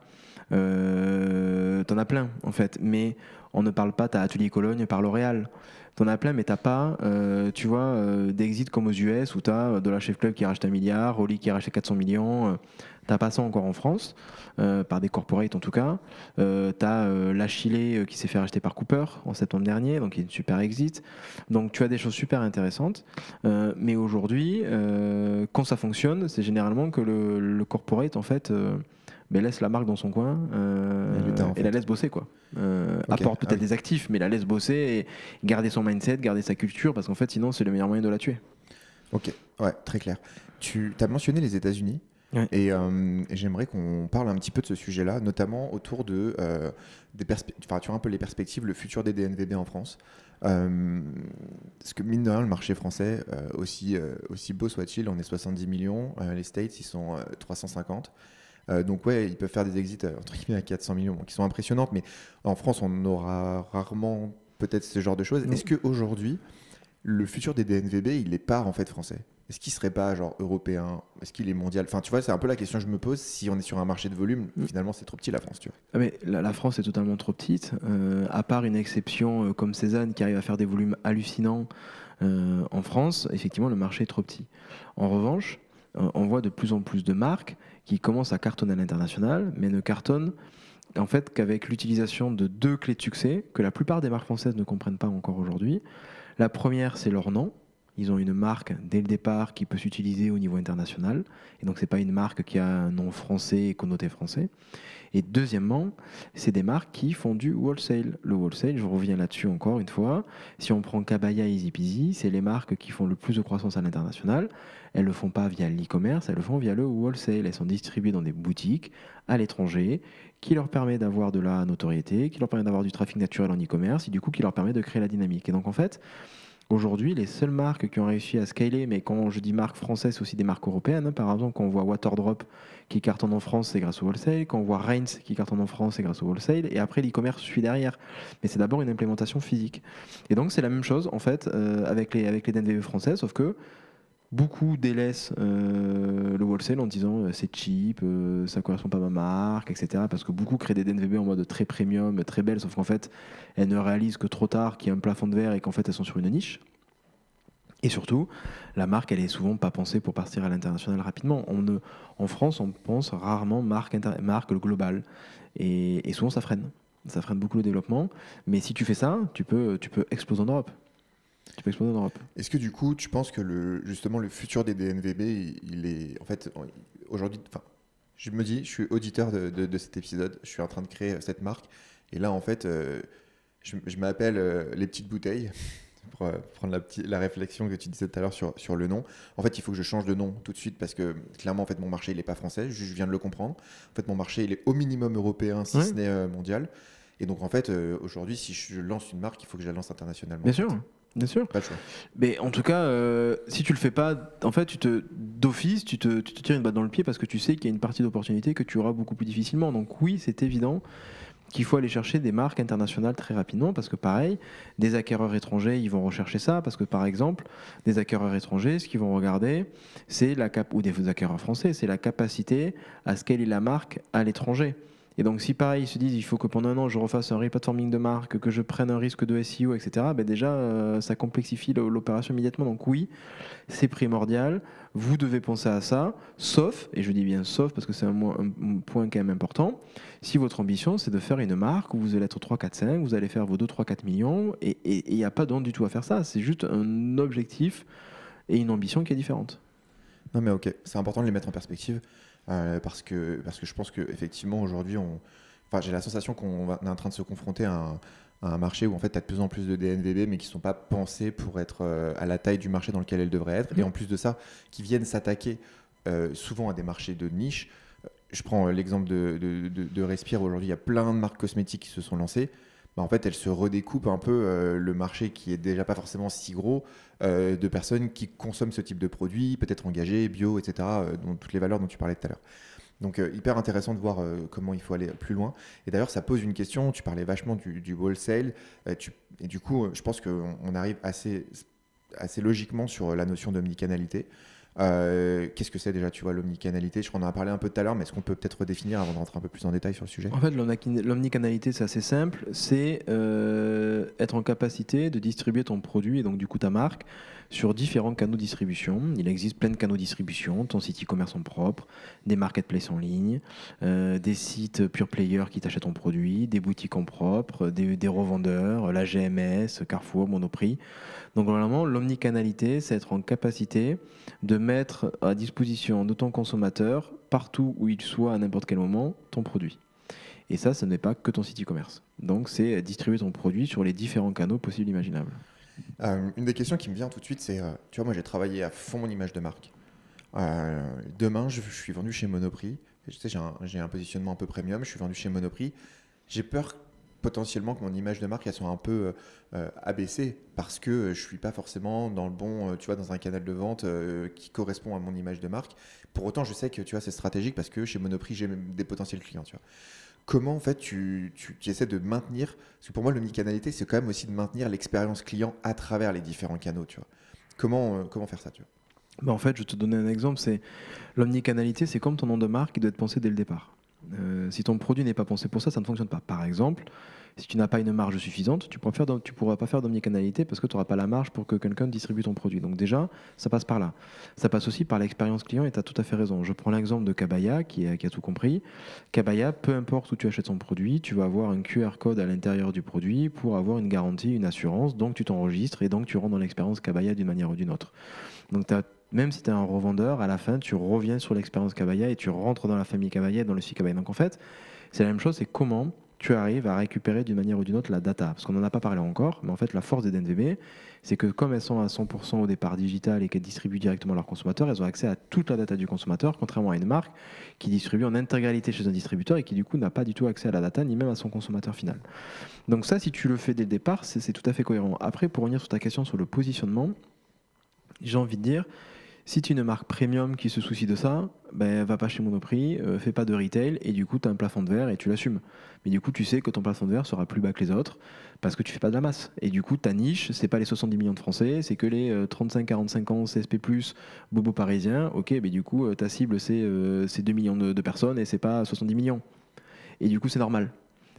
Euh, T'en as plein en fait, mais on ne parle pas. T'as Atelier Cologne par L'Oréal. T'en as plein, mais t'as pas, euh, tu vois, euh, d'exit comme aux US où t'as de la Chef Club qui rachète un milliard, Oli qui rachète 400 millions. t'as pas ça encore en France, par des corporates en tout cas. Euh, tu as la Chile qui s'est fait racheter par Cooper en septembre dernier, donc il y a une super exit. Donc tu as des choses super intéressantes. Mais aujourd'hui, quand ça fonctionne, c'est généralement que le corporate en fait ben, laisse la marque dans son coin euh, Et la laisse bosser quoi. Euh. Apporte Ah peut-être oui. des actifs, mais la laisse bosser et garder son mindset, garder sa culture, parce qu'en fait sinon c'est le meilleur moyen de la tuer. Ok, ouais, très clair. Tu as mentionné les États-Unis. Ouais. Et, euh, j'aimerais qu'on parle un petit peu de ce sujet-là, notamment autour de euh, des enfin, tu vois un peu les perspectives, le futur des DNVB en France. Euh, parce que mine de rien, le marché français, euh, aussi, euh, aussi beau soit-il, on est 70 millions, euh, les States, ils sont euh, 350. Euh, donc ouais, ils peuvent faire des exits euh, entre guillemets à 400 millions, bon, qui sont impressionnantes, mais en France, on aura rarement peut-être ce genre de choses. Est-ce qu'aujourd'hui, le futur des DNVB, il est pas en fait français? Est-ce qu'il serait pas genre européen? Est-ce qu'il est mondial? Enfin, tu vois, c'est un peu la question que je me pose. Si on est sur un marché de volume, Mm. finalement, c'est trop petit la France, tu vois. Ah, mais la, la France est totalement trop petite, euh, à part une exception euh, comme Cézanne qui arrive à faire des volumes hallucinants euh, en France, effectivement le marché est trop petit. En revanche, on voit de plus en plus de marques qui commencent à cartonner à l'international, mais ne cartonnent en fait qu'avec l'utilisation de deux clés de succès que la plupart des marques françaises ne comprennent pas encore aujourd'hui. La première, c'est leur nom. Ils ont une marque dès le départ qui peut s'utiliser au niveau international. Et donc, ce n'est pas une marque qui a un nom français et connoté français. Et deuxièmement, c'est des marques qui font du wholesale. Le wholesale, je reviens là-dessus encore une fois. Si on prend Kabaya et Easy Peasy, c'est les marques qui font le plus de croissance à l'international. Elles le font pas via l'e-commerce, elles le font via le wholesale. Elles sont distribuées dans des boutiques à l'étranger, qui leur permet d'avoir de la notoriété, qui leur permet d'avoir du trafic naturel en e-commerce, et du coup qui leur permet de créer la dynamique. Et donc en fait, Aujourd'hui, les seules marques qui ont réussi à scaler, mais quand je dis marques françaises, c'est aussi des marques européennes. hein. Par exemple, quand on voit Waterdrop qui cartonne en France, c'est grâce au wholesale. Quand on voit Reigns qui cartonne en France, c'est grâce au wholesale. Et après, l'e-commerce suit derrière. Mais c'est d'abord une implémentation physique. Et donc, c'est la même chose, en fait, euh, avec les, avec les DNVB français, sauf que beaucoup délaissent euh, le wholesale en disant euh, c'est cheap, euh, ça correspond pas à ma marque, etc. Parce que beaucoup créent des DNVB en mode très premium, très belles, sauf qu'en fait, elles ne réalisent que trop tard qu'il y a un plafond de verre et qu'en fait, elles sont sur une niche. Et surtout, la marque, elle est souvent pas pensée pour partir à l'international rapidement. En France, on pense rarement marque, inter- marque globale. Et, et souvent, ça freine. Ça freine beaucoup le développement. Mais si tu fais ça, tu peux, tu peux exploser en Europe. Tu peux exploser en Europe. Est-ce que du coup, tu penses que le, justement le futur des DNVB, il, il est en fait aujourd'hui, enfin, je me dis, je suis auditeur de, de- de cet épisode, je suis en train de créer euh, cette marque, et là en fait, euh, je, je m'appelle euh, les petites bouteilles. <laughs> Pour euh, prendre la, petite- la réflexion que tu disais tout à l'heure sur, sur le nom. En fait, il faut que je change de nom tout de suite parce que clairement, en fait, mon marché, il n'est pas français. Je, je viens de le comprendre. En fait, mon marché, il est au minimum européen, si Ouais. ce n'est mondial. Et donc, en fait, aujourd'hui, si je lance une marque, il faut que je la lance internationalement. Bien sûr, bien sûr. Pas. Mais en tout cas, euh, si tu le fais pas, en fait, tu te d'office, tu te, tu te tires une balle dans le pied parce que tu sais qu'il y a une partie d'opportunité que tu auras beaucoup plus difficilement. Donc oui, c'est évident qu'il faut aller chercher des marques internationales très rapidement parce que pareil, des acquéreurs étrangers, ils vont rechercher ça parce que par exemple, des acquéreurs étrangers, ce qu'ils vont regarder, c'est la cap ou des acquéreurs français, c'est la capacité à scaler la marque à l'étranger. Et donc, si pareil, ils se disent il faut que pendant un an je refasse un replatforming de marque, que je prenne un risque de SEO, etc., ben déjà, euh, ça complexifie le- l'opération immédiatement. Donc, oui, c'est primordial. Vous devez penser à ça, sauf, et je dis bien sauf parce que c'est un, point quand même important, si votre ambition c'est de faire une marque où vous allez être 3, 4, 5, vous allez faire vos 2, 3, 4 millions, et il n'y a pas d'onde du tout à faire ça. C'est juste un objectif et une ambition qui est différente. Non, mais ok, c'est important de les mettre en perspective euh, parce, que, parce que je pense qu'effectivement, aujourd'hui, on... enfin, j'ai la sensation qu'on est en train de se confronter à un, à un marché où en fait, tu as de plus en plus de DNVB, mais qui ne sont pas pensés pour être euh, à la taille du marché dans lequel elles devraient être. Et Mhm. en plus de ça, qui viennent s'attaquer euh, souvent à des marchés de niche. Je prends l'exemple de, de, de- de Respire. Aujourd'hui, il y a plein de marques cosmétiques qui se sont lancées. Bah, en fait, elles se redécoupent un peu euh, le marché qui est déjà pas forcément si gros euh, de personnes qui consomment ce type de produits, peut-être engagés, bio, etc., euh, dont toutes les valeurs dont tu parlais tout à l'heure. Donc, euh, hyper intéressant de voir comment il faut aller plus loin. Et d'ailleurs, ça pose une question. Tu parlais vachement du, wholesale. et du coup, je pense qu'on on arrive assez, assez logiquement sur la notion d'omnicanalité. Euh, Qu'est-ce que c'est déjà, tu vois, l'omnicanalité? Je crois qu'on en a parlé un peu tout à l'heure, mais est-ce qu'on peut peut-être redéfinir avant de rentrer un peu plus en détail sur le sujet? En fait, l'omnican- l'omnicanalité, c'est assez simple. C'est euh, être en capacité de distribuer ton produit et donc du coup ta marque sur différents canaux de distribution. Il existe plein de canaux de distribution, ton site e-commerce en propre, des marketplaces en ligne, euh, des sites pure player qui t'achètent ton produit, des boutiques en propre, des, revendeurs, la GMS, Carrefour, Monoprix. Donc normalement, l'omnicanalité, c'est être en capacité de mettre à disposition de ton consommateur, partout où il soit à n'importe quel moment, ton produit. Et ça, ce n'est pas que ton site e-commerce. Donc c'est distribuer ton produit sur les différents canaux possibles imaginables. Euh, une des questions qui me vient tout de suite, c'est, euh, tu vois, moi j'ai travaillé à fond mon image de marque. Euh, demain, je, je suis vendu chez Monoprix. Tu sais, j'ai un, positionnement un peu premium. Je suis vendu chez Monoprix. J'ai peur potentiellement que mon image de marque soit un peu abaissée parce que je suis pas forcément dans le bon, tu vois, dans un canal de vente qui correspond à mon image de marque. Pour autant, je sais que tu vois, c'est stratégique parce que chez Monoprix, j'ai des potentiels clients, tu vois. Comment en fait tu, tu, essaies de maintenir Parce que pour moi, l'omnicanalité, c'est quand même aussi de maintenir l'expérience client à travers les différents canaux, tu vois. Comment, euh, comment faire ça, tu vois? Bah, en fait, je vais te donner un exemple, c'est l'omnicanalité, c'est comme ton nom de marque qui doit être pensé dès le départ. Euh, si ton produit n'est pas pensé pour ça, ça ne fonctionne pas. Par exemple, si tu n'as pas une marge suffisante, tu ne pourras pas faire d'omnicanalité parce que tu n'auras pas la marge pour que quelqu'un distribue ton produit. Donc déjà, ça passe par là. Ça passe aussi par l'expérience client et tu as tout à fait raison. Je prends l'exemple de Kabaya qui, qui a tout compris. Kabaya, peu importe où tu achètes son produit, tu vas avoir un QR code à l'intérieur du produit pour avoir une garantie, une assurance. Donc tu t'enregistres et donc tu rentres dans l'expérience Kabaya d'une manière ou d'une autre. Donc même si tu es un revendeur, à la fin, tu reviens sur l'expérience Kabaya et tu rentres dans la famille Kabaya, dans le site Kabaya. Donc en fait, c'est la même chose, c'est comment tu arrives à récupérer d'une manière ou d'une autre la data. Parce qu'on n'en a pas parlé encore, mais en fait, la force des DNVB, c'est que comme elles sont à 100% au départ digital et qu'elles distribuent directement à leurs consommateurs, elles ont accès à toute la data du consommateur, contrairement à une marque qui distribue en intégralité chez un distributeur et qui du coup n'a pas du tout accès à la data, ni même à son consommateur final. Donc ça, si tu le fais dès le départ, c'est tout à fait cohérent. Après, pour revenir sur ta question sur le positionnement, j'ai envie de dire, si tu es une marque premium qui se soucie de ça, ben, va pas chez Monoprix, euh, fais pas de retail et du coup tu as un plafond de verre et tu l'assumes. Mais du coup tu sais que ton plafond de verre sera plus bas que les autres parce que tu fais pas de la masse. Et du coup ta niche, c'est pas les 70 millions de Français, c'est que les 35-45 ans CSP+, bobo parisiens, ok, mais du coup euh, ta cible c'est euh, c'est 2 millions de, de personnes et c'est pas 70 millions. Et du coup c'est normal.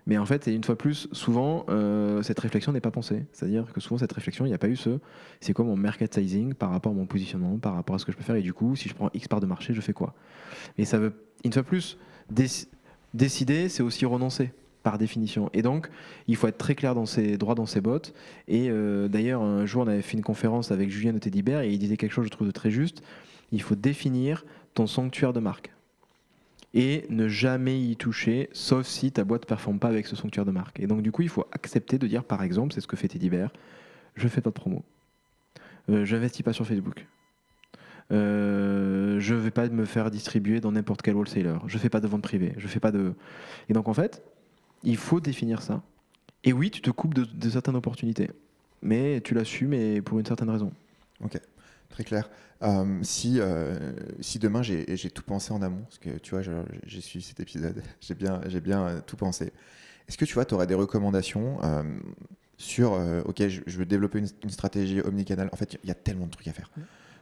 Mais en fait, et une fois plus, souvent, euh, cette réflexion n'est pas pensée. C'est-à-dire que souvent, cette réflexion, il n'y a pas eu ce. C'est quoi mon market sizing par rapport à mon positionnement, par rapport à ce que je peux faire. Et du coup, si je prends X part de marché, je fais quoi? Et ça veut, une fois plus, déc- décider, c'est aussi renoncer par définition. Et donc, il faut être très clair dans ses droits dans ses bottes. Et euh, d'ailleurs, un jour, on avait fait une conférence avec Julien de Tedibert et il disait quelque chose, je trouve, de très juste. Il faut définir ton sanctuaire de marque. Et ne jamais y toucher, sauf si ta boîte ne performe pas avec ce sanctuaire de marque. Et donc, du coup, il faut accepter de dire, par exemple, c'est ce que fait Teddy Bear, je fais pas de promo. Euh, je n'investis pas sur Facebook. Euh, je ne vais pas me faire distribuer dans n'importe quel wholesaler. Je ne fais pas de vente privée. Je fais pas de. Et donc en fait, il faut définir ça. Et oui, tu te coupes de, certaines opportunités, mais tu l'assumes et pour une certaine raison. Ok, très clair. Euh, si, si demain j'ai tout pensé en amont, parce que tu vois, j'ai suivi cet épisode, <laughs> j'ai bien, bien tout pensé. Est-ce que tu vois, tu aurais des recommandations sur, euh, ok, je, veux développer une, stratégie omnicanal. En fait, il y a tellement de trucs à faire.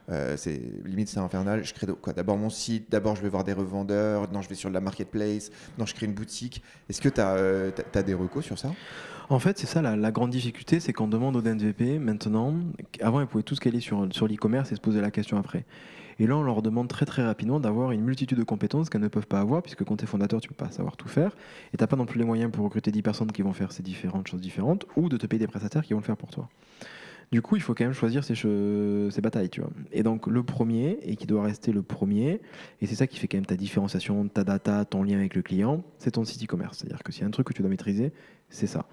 Euh, c'est limite c'est infernal. Je crée quoi D'abord mon site, d'abord je vais voir des revendeurs, non je vais sur la marketplace, non je crée une boutique. Est-ce que tu as, euh, des recos sur ça? En fait, c'est ça la, grande difficulté, c'est qu'on demande aux DNVP maintenant. Avant, ils pouvaient tous caler sur, sur l'e-commerce et se poser la question après. Et là, on leur demande très très rapidement d'avoir une multitude de compétences qu'elles ne peuvent pas avoir, puisque quand tu es fondateur, tu ne peux pas savoir tout faire. Et tu n'as pas non plus les moyens pour recruter 10 personnes qui vont faire ces différentes choses différentes, ou de te payer des prestataires qui vont le faire pour toi. Du coup, il faut quand même choisir ses, batailles, tu vois. Et donc, le premier, et qui doit rester le premier, et c'est ça qui fait quand même ta différenciation, ta data, ton lien avec le client, c'est ton site e-commerce. C'est-à-dire que s'il y a un truc que tu dois maîtriser, c'est ça.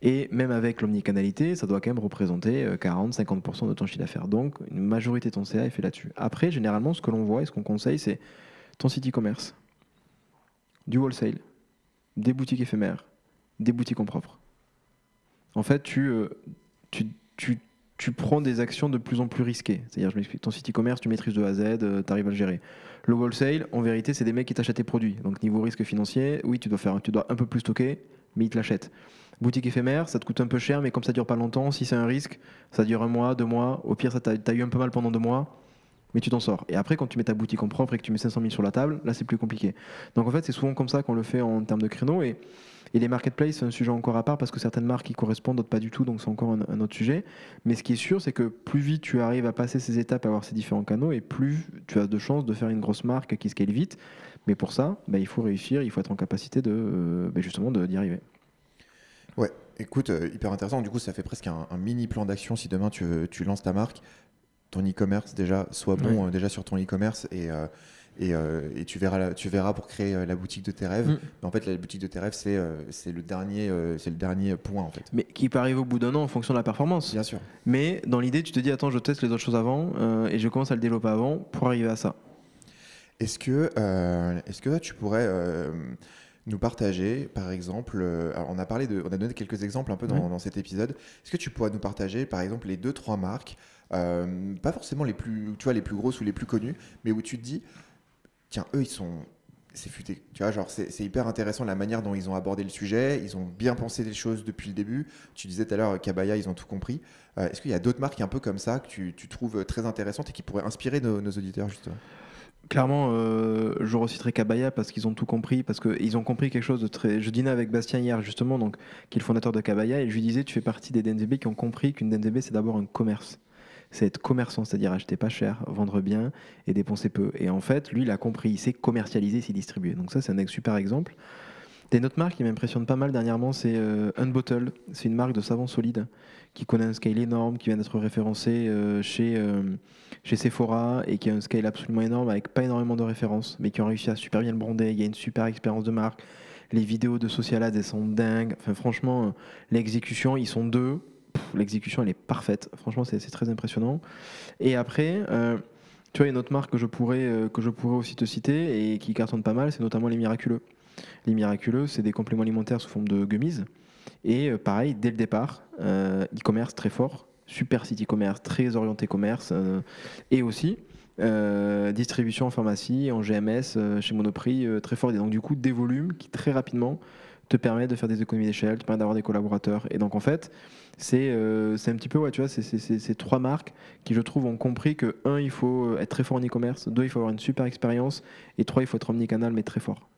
Et même avec l'omnicanalité, ça doit quand même représenter 40-50% euh, de ton chiffre d'affaires. Donc, une majorité de ton CA est fait là-dessus. Après, généralement, ce que l'on voit et ce qu'on conseille, c'est ton site e-commerce, du wholesale, des boutiques éphémères, des boutiques en propre. En fait, tu, euh, tu tu prends des actions de plus en plus risquées. C'est-à-dire, je m'explique, ton site e-commerce, tu maîtrises de A à Z, euh, tu arrives à le gérer. Le wholesale, en vérité, c'est des mecs qui t'achètent tes produits. Donc, niveau risque financier, oui, tu dois, faire, tu dois un peu plus stocker, mais ils te l'achètent. Boutique éphémère, ça te coûte un peu cher, mais comme ça dure pas longtemps, si c'est un risque, ça dure un mois, deux mois. Au pire, tu as, eu un peu mal pendant deux mois, mais tu t'en sors. Et après, quand tu mets ta boutique en propre et que tu mets 500 000 sur la table, là, c'est plus compliqué. Donc, en fait, c'est souvent comme ça qu'on le fait en termes de créneaux. Et et les marketplaces, c'est un sujet encore à part parce que certaines marques y correspondent, d'autres pas du tout, donc c'est encore un, autre sujet. Mais ce qui est sûr, c'est que plus vite tu arrives à passer ces étapes, à avoir ces différents canaux, et plus tu as de chances de faire une grosse marque qui scale vite. Mais pour ça, bah, il faut réussir, il faut être en capacité de euh, bah, justement d'y arriver. Ouais, écoute, euh, hyper intéressant. Du coup, ça fait presque un, mini plan d'action si demain tu, tu lances ta marque, ton e-commerce déjà soit bon euh, déjà sur ton e-commerce et euh, et, tu, verras, tu verras pour créer euh, la boutique de tes rêves. Mm. Mais en fait, la boutique de tes rêves, c'est euh, le, dernier, c'est le dernier point. En fait. Mais qui peut arriver au bout d'un an en fonction de la performance. Bien sûr. Mais dans l'idée, tu te dis, attends, je teste les autres choses avant et je commence à le développer avant pour arriver à ça. Est-ce que, est-ce que tu pourrais nous partager, par exemple, on a parlé de, on a donné quelques exemples un peu dans, dans cet épisode. Est-ce que tu pourrais nous partager, par exemple, les deux trois marques, pas forcément les plus, tu vois, les plus grosses ou les plus connues, mais où tu te dis, tiens, eux, ils sont. C'est futé. Tu vois, genre, c'est hyper intéressant la manière dont ils ont abordé le sujet. Ils ont bien pensé les choses depuis le début. Tu disais tout à l'heure, Kabaya, ils ont tout compris. Euh, est-ce qu'il y a d'autres marques un peu comme ça que tu, trouves très intéressantes et qui pourraient inspirer nos, auditeurs, justement? Clairement, euh, je reciterai Kabaya parce qu'ils ont tout compris, parce qu'ils ont compris quelque chose de très. Je dînais avec Bastien hier, justement, donc, qui est le fondateur de Kabaya, et je lui disais Tu fais partie des DNDB qui ont compris qu'une DNDB, c'est d'abord un commerce c'est être commerçant, c'est-à-dire acheter pas cher, vendre bien et dépenser peu. Et en fait, lui, il a compris, il sait commercialiser, s'y distribuer. Donc ça, c'est un super exemple. Des autre marque qui m'impressionne pas mal dernièrement, c'est euh, Unbottle. C'est une marque de savon solide qui connaît un scale énorme, qui vient d'être référencé euh, chez, euh, chez Sephora et qui a un scale absolument énorme avec pas énormément de références, mais qui ont réussi à super bien le brander. Il y a une super expérience de marque. Les vidéos de Social Ads, elles sont dingues. Enfin, franchement, l'exécution, ils sont deux l'exécution elle est parfaite. Franchement, c'est très impressionnant. Et après, euh, tu vois, une autre marque que je pourrais euh, que je pourrais aussi te citer et qui cartonne pas mal, c'est notamment les miraculeux. Les miraculeux, c'est des compléments alimentaires sous forme de gummies. Et euh, pareil, dès le départ, e-commerce très fort, super site e-commerce, très orienté commerce, et aussi distribution en pharmacie, en GMS, chez Monoprix, très fort. Et donc du coup, des volumes qui très rapidement te permettent de faire des économies d'échelle, te permettent d'avoir des collaborateurs. Et donc en fait, euh, c'est un petit peu, ouais, tu vois, c'est ces trois marques qui, je trouve, ont compris que, un, il faut être très fort en e-commerce, deux, il faut avoir une super expérience, et trois, il faut être omnicanal, mais très fort.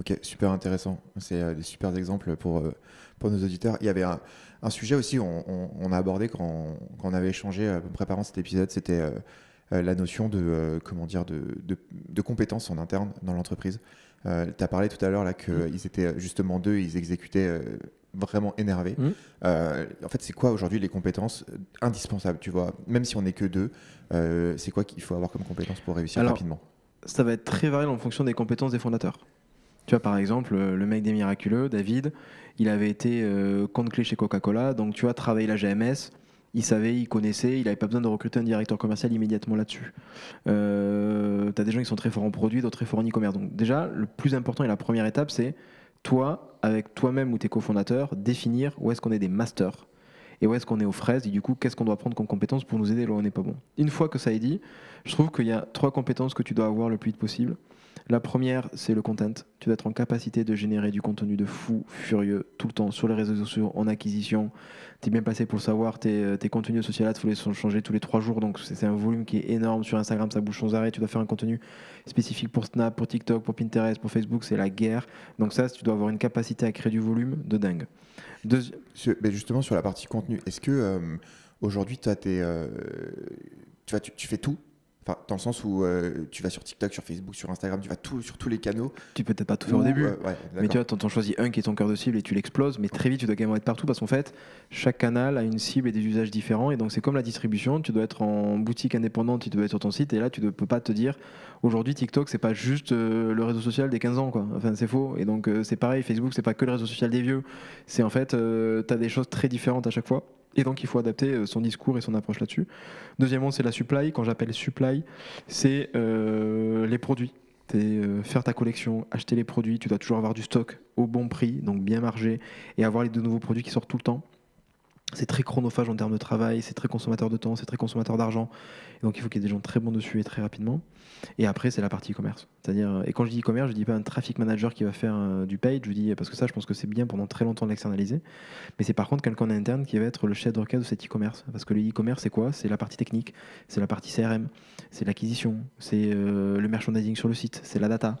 Ok, super intéressant. C'est euh, des super exemples pour, euh, pour nos auditeurs. Il y avait un, sujet aussi, on, on, a abordé quand, quand, on avait échangé en préparant cet épisode, c'était la notion de, comment dire, de, de, de compétences en interne dans l'entreprise. tu as parlé tout à l'heure là qu'ils mmh. étaient justement deux, ils exécutaient vraiment énervé. Mmh. Euh, en fait, c'est quoi aujourd'hui les compétences indispensables, tu vois Même si on n'est que deux, euh, c'est quoi qu'il faut avoir comme compétences pour réussir rapidement? ça va être très variable en fonction des compétences des fondateurs. Tu vois, par exemple, le mec des Miraculeux, David, il avait été euh, compte clé chez Coca-Cola, donc tu vois, travailler la GMS, il savait, il connaissait, il n'avait pas besoin de recruter un directeur commercial immédiatement là-dessus. Euh, tu as des gens qui sont très forts en produit, d'autres très forts en e-commerce. Donc déjà, le plus important et la première étape, c'est toi, avec toi-même ou tes cofondateurs, définir où est-ce qu'on est des masters et où est-ce qu'on est aux fraises et du coup, qu'est-ce qu'on doit prendre comme compétences pour nous aider là où on n'est pas bon? Une fois que ça est dit, je trouve qu'il y a trois compétences que tu dois avoir le plus vite possible. La première, c'est le content. Tu dois être en capacité de générer du contenu de fou, furieux, tout le temps, sur les réseaux sociaux, en acquisition. Tu es bien placé pour le savoir, tes, euh, tes contenus sociaux il faut les changer tous les trois jours, donc c'est un volume qui est énorme. Sur Instagram, ça bouge sans arrêt. Tu dois faire un contenu spécifique pour Snap, pour TikTok, pour Pinterest, pour Facebook, c'est la guerre. Donc ça, tu dois avoir une capacité à créer du volume de dingue. justement, sur la partie contenu, est-ce que euh, aujourd'hui, euh, tu, tu fais tout Enfin, dans le sens où euh, tu vas sur TikTok, sur Facebook, sur Instagram, tu vas tout, sur tous les canaux. Tu peux peut-être pas tout faire au début, mais tu vois, t'en choisis un qui est ton cœur de cible et tu l'exploses, mais très vite tu dois quand même être partout parce qu'en fait, chaque canal a une cible et des usages différents et donc c'est comme la distribution, tu dois être en boutique indépendante, tu dois être sur ton site et là tu ne peux pas te dire aujourd'hui TikTok c'est pas juste euh, le réseau social des 15 ans quoi. Enfin c'est faux et donc euh, c'est pareil, Facebook c'est pas que le réseau social des vieux, c'est en fait tu as des choses très différentes à chaque fois. Et donc, il faut adapter euh, son discours et son approche là-dessus. Deuxièmement, c'est la supply. Quand j'appelle supply, c'est euh, les produits. C'est euh, faire ta collection, acheter les produits. Tu dois toujours avoir du stock au bon prix, donc bien margé, et avoir les de nouveaux produits qui sortent tout le temps c'est très chronophage en termes de travail, c'est très consommateur de temps, c'est très consommateur d'argent. Donc il faut qu'il y ait des gens très bons dessus et très rapidement. Et après, c'est la partie e-commerce. C'est-à-dire, et quand je dis e-commerce, je dis pas un traffic manager qui va faire euh, du paid, je dis parce que ça, je pense que c'est bien pendant très longtemps de l'externaliser. Mais c'est par contre quelqu'un interne qui va être le chef d'orchestre de cet e-commerce. Parce que le e-commerce, c'est quoi? C'est la partie technique, c'est la partie CRM, c'est l'acquisition, c'est euh, le merchandising sur le site, c'est la data.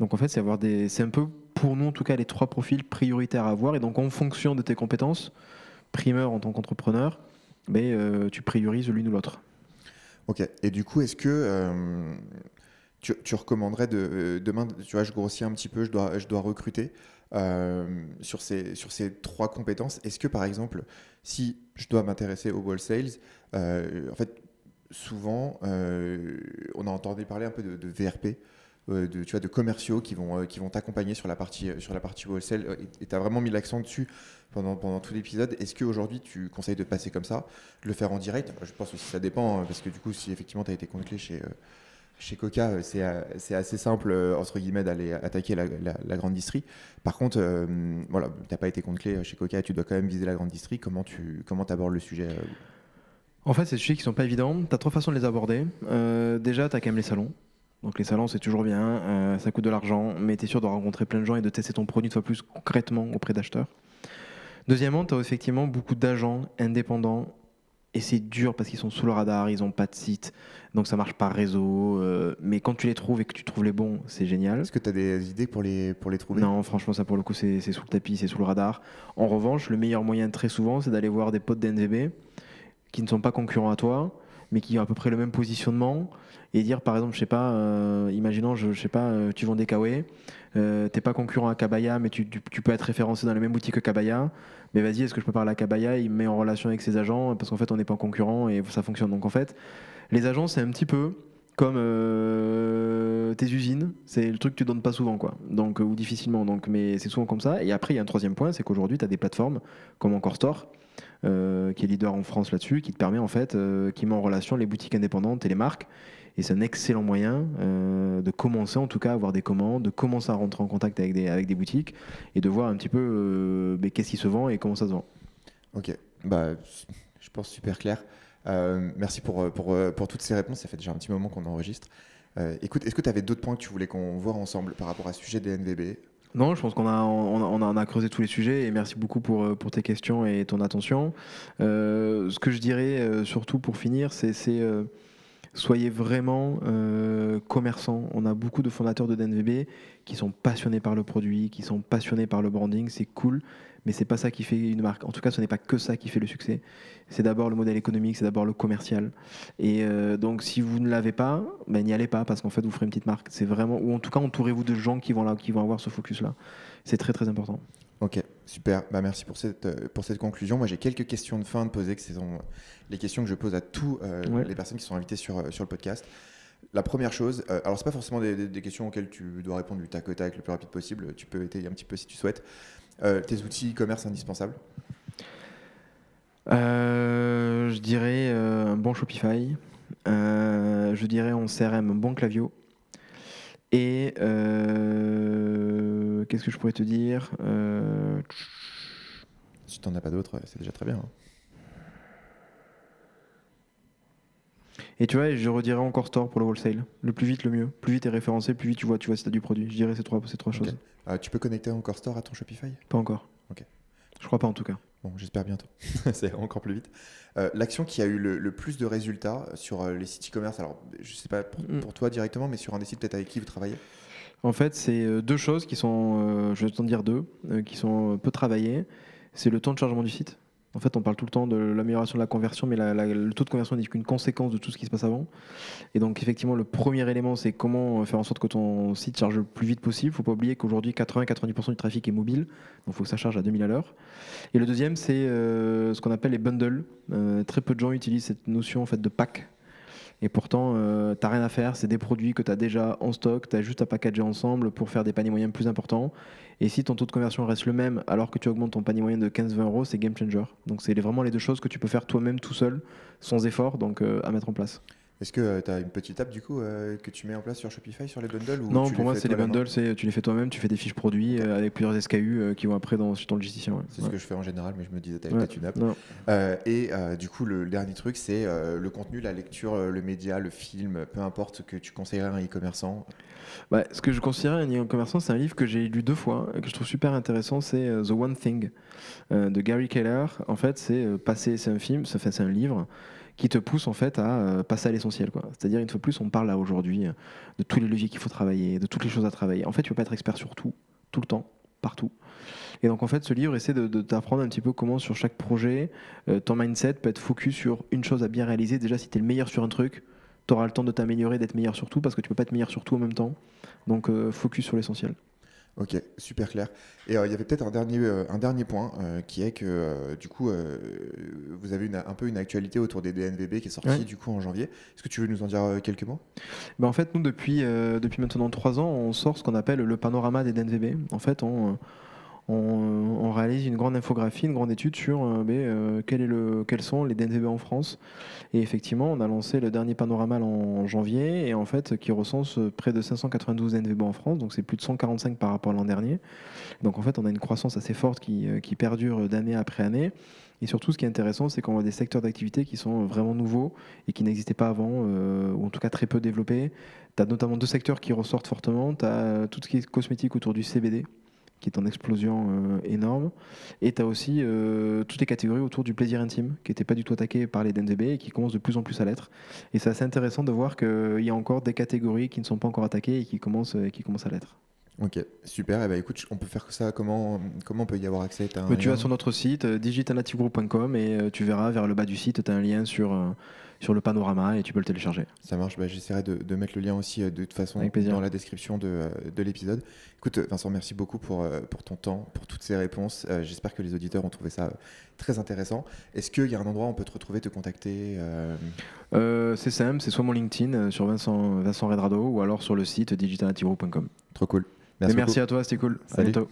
Donc en fait, c'est avoir des, c'est un peu pour nous en tout cas les trois profils prioritaires à avoir. Et donc en fonction de tes compétences primeur en tant qu'entrepreneur, mais euh, tu priorises l'une ou l'autre. Ok. Et du coup, est-ce que euh, tu, recommanderais de, euh, demain, tu vois, je grossis un petit peu, je dois, je dois recruter sur, ces, sur ces trois compétences. Est-ce que, par exemple, si je dois m'intéresser au wall sales, en fait, souvent, on a entendu parler un peu de, de VRP. Euh, de, tu de commerciaux qui vont, euh, qui vont t'accompagner sur la partie, euh, sur la partie wholesale. Et tu as vraiment mis l'accent dessus pendant, pendant tout l'épisode. Est-ce qu'aujourd'hui, tu conseilles de passer comme ça, de le faire en direct? Je pense que ça dépend, hein, parce que du coup, si effectivement tu as été compte clé chez, chez Coca, c'est assez simple, entre guillemets, d'aller attaquer la, la, grande distrie. Par contre, voilà, tu n'as pas été compte clé chez Coca, tu dois quand même viser la grande distrie. Comment tu comment abordes le sujet En fait, c'est des sujets qui sont pas évidents. Tu as trois façons de les aborder. déjà, tu as quand même les salons. Donc les salons, c'est toujours bien, euh, ça coûte de l'argent, mais tu es sûr de rencontrer plein de gens et de tester ton produit une fois plus concrètement auprès d'acheteurs. Deuxièmement, tu as effectivement beaucoup d'agents indépendants et c'est dur parce qu'ils sont sous le radar, ils n'ont pas de site, donc ça marche par réseau. Euh, mais quand tu les trouves et que tu trouves les bons, c'est génial. Est-ce que tu as des idées pour les, pour les trouver? Non, franchement, ça pour le coup, c'est sous le tapis, c'est sous le radar. En revanche, le meilleur moyen très souvent, c'est d'aller voir des potes d'NVB qui ne sont pas concurrents à toi, mais qui ont à peu près le même positionnement et dire par exemple, je sais pas, euh, imaginons, je, sais pas, euh, tu vends des kawaii, euh, t'es pas concurrent à Kabaya, mais tu, peux être référencé dans la même boutique que Kabaya. Mais vas-y, est-ce que je peux parler à Kabaya? Il me met en relation avec ses agents parce qu'en fait, on n'est pas concurrent et ça fonctionne. Donc en fait, les agents, c'est un petit peu comme tes usines, c'est le truc que tu donnes pas souvent, quoi. Donc, ou difficilement. Donc, mais c'est souvent comme ça. Et après, il y a un troisième point, c'est qu'aujourd'hui, tu as des plateformes comme Encore Store, qui est leader en France là-dessus, qui te permet en fait, qui met en relation les boutiques indépendantes et les marques. Et c'est un excellent moyen euh, de commencer en tout cas à avoir des commandes, de commencer à rentrer en contact avec des, avec des boutiques et de voir un petit peu euh, ben, qu'est-ce qui se vend et comment ça se vend. Ok, bah, je pense super clair. Euh, merci pour, pour, pour, toutes ces réponses. Ça fait déjà un petit moment qu'on enregistre. écoute, est-ce que tu avais d'autres points que tu voulais qu'on voit ensemble par rapport à ce sujet des NVB non, je pense qu'on a, on a, creusé tous les sujets et merci beaucoup pour, pour tes questions et ton attention. ce que je dirais surtout pour finir, c'est soyez vraiment euh, commerçants. On a beaucoup de fondateurs de DNVB qui sont passionnés par le produit, qui sont passionnés par le branding, c'est cool, mais c'est pas ça qui fait une marque. En tout cas, ce n'est pas que ça qui fait le succès. C'est d'abord le modèle économique, c'est d'abord le commercial. Et euh, donc, si vous ne l'avez pas, ben, n'y allez pas parce qu'en fait, vous ferez une petite marque. C'est vraiment, ou en tout cas, entourez-vous de gens qui vont là, qui vont avoir ce focus-là. C'est très très important. Ok, super. Bah, merci pour cette, euh, pour cette conclusion. Moi, j'ai quelques questions de fin de poser, que ce sont les questions que je pose à tous euh, les personnes qui sont invitées sur, euh, sur le podcast. La première chose, euh, alors c'est pas forcément des, des- des questions auxquelles tu dois répondre du tac au tac le plus rapide possible, tu peux étayer un petit peu si tu souhaites. Euh, tes outils e-commerce indispensables Euh, je dirais euh, un bon Shopify. Je dirais en CRM un bon Clavio. Et euh, qu'est-ce que je pourrais te dire Euh, Si t'en as pas d'autres, c'est déjà très bien. hein. Et tu vois, je redirais encore Store pour le wholesale. Le plus vite, le mieux. Plus vite est référencé, plus vite tu vois, tu vois si tu as du produit. Je dirais ces trois, ces trois choses. Euh, tu peux connecter encore Store à ton Shopify? Pas encore. Ok. Je crois pas en tout cas. Bon, j'espère bientôt. <laughs> c'est encore plus vite. Euh, L'action qui a eu le, le plus de résultats sur euh, les sites e-commerce, alors je sais pas pour, Mm. pour toi directement, mais sur un des sites peut-être avec qui vous travaillez? En fait, c'est deux choses qui sont, euh, je vais t'en dire deux, euh, qui sont peu travaillées. C'est le temps de chargement du site. En fait, on parle tout le temps de l'amélioration de la conversion, mais le taux de conversion n'est qu'une conséquence de tout ce qui se passe avant. Et donc, effectivement, le premier élément, c'est comment faire en sorte que ton site charge le plus vite possible. Il ne faut pas oublier qu'aujourd'hui, 80-90% du trafic est mobile, donc il faut que ça charge à 2000 à l'heure. Et le deuxième, c'est euh, ce qu'on appelle les bundles. Euh, très peu de gens utilisent cette notion en fait, de pack. Et pourtant, euh, t'as rien à faire, c'est des produits que tu as déjà en stock, tu as juste à packager ensemble pour faire des paniers moyens plus importants. Et si ton taux de conversion reste le même alors que tu augmentes ton panier moyen de 15-20 euros, c'est game changer. Donc c'est vraiment les deux choses que tu peux faire toi-même tout seul, sans effort, donc euh, à mettre en place. Est-ce que tu as une petite app du coup euh, que tu mets en place sur Shopify sur les bundles ou non, tu pour moi, c'est les à bundles, c'est tu les fais toi-même, tu fais des fiches produits euh, avec plusieurs SKU euh, qui vont après dans, sur ton logisticien. ouais. C'est ce que je fais en général, mais je me disais, Ouais. peut-être une app. Euh, et euh, du coup, le, le dernier truc, c'est euh, le contenu, la lecture, euh, le média, le film, peu importe ce que tu conseillerais à un e-commerçant. Bah, ce que je considère un e-commerçant, c'est un livre que j'ai lu deux fois et que je trouve super intéressant. C'est euh, The One Thing euh, de Gary Keller. En fait, c'est euh, passer, c'est un film, c'est enfin, c'est un livre qui te pousse en fait à euh, passer à l'essentiel. C'est-à-dire une fois plus, on parle là aujourd'hui euh, de tous les leviers qu'il faut travailler, de toutes les choses à travailler. En fait, tu peux pas être expert sur tout, tout le temps, partout. Et donc en fait, ce livre essaie de, t'apprendre un petit peu comment sur chaque projet, euh, ton mindset peut être focus sur une chose à bien réaliser. Déjà, si tu es le meilleur sur un truc, tu auras le temps de t'améliorer, d'être meilleur sur tout, parce que tu peux pas être meilleur sur tout en même temps. Donc focus sur l'essentiel. Ok, super clair. Et euh, il y avait peut-être un dernier, euh, un dernier point euh, qui est que du coup, vous avez une- un peu une actualité autour des DNVB qui est sortie Ouais. du coup en janvier. Est-ce que tu veux nous en dire quelques mots? Ben, en fait, nous, depuis, depuis maintenant trois ans, on sort ce qu'on appelle le panorama des DNVB. En fait, on, on, réalise une grande infographie, une grande étude sur euh, ben, euh, quels sont les DNVB en France. Et effectivement, on a lancé le dernier panorama en, janvier, et en fait, qui recense près de 592 DNVB en France, donc c'est plus de 145 par rapport à l'an dernier. Donc en fait, on a une croissance assez forte qui, euh, qui perdure d'année après année. Et surtout, ce qui est intéressant, c'est qu'on a des secteurs d'activité qui sont vraiment nouveaux et qui n'existaient pas avant, ou en tout cas très peu développés. Tu as notamment deux secteurs qui ressortent fortement. Tu as tout ce qui est cosmétique autour du CBD, qui est en explosion euh, énorme. Et tu as aussi euh, toutes les catégories autour du plaisir intime, qui n'étaient pas du tout attaquées par les DNVB et qui commencent de plus en plus à l'être. Et c'est assez intéressant de voir qu'il y a encore des catégories qui ne sont pas encore attaquées et qui commencent, euh, qui commencent à l'être. Ok, super. Et ben écoute, on peut faire ça. Comment, comment on peut y avoir accès? T'as un Mais tu vas sur notre site euh, digitalnativegroup.com et euh, tu verras vers le bas du site, tu as un lien sur, euh, sur le panorama et tu peux le télécharger. Ça marche, bah, j'essaierai de, de mettre le lien aussi de toute façon dans la description de, de l'épisode. Écoute, Vincent, merci beaucoup pour, pour ton temps, pour toutes ces réponses. J'espère que les auditeurs ont trouvé ça très intéressant. Est-ce qu'il y a un endroit où on peut te retrouver, te contacter euh, c'est simple, c'est soit mon LinkedIn sur Vincent, Vincent Redrado ou alors sur le site digitalnativegroup.com. Trop cool. Merci, à toi, c'était cool. À Salut. bientôt.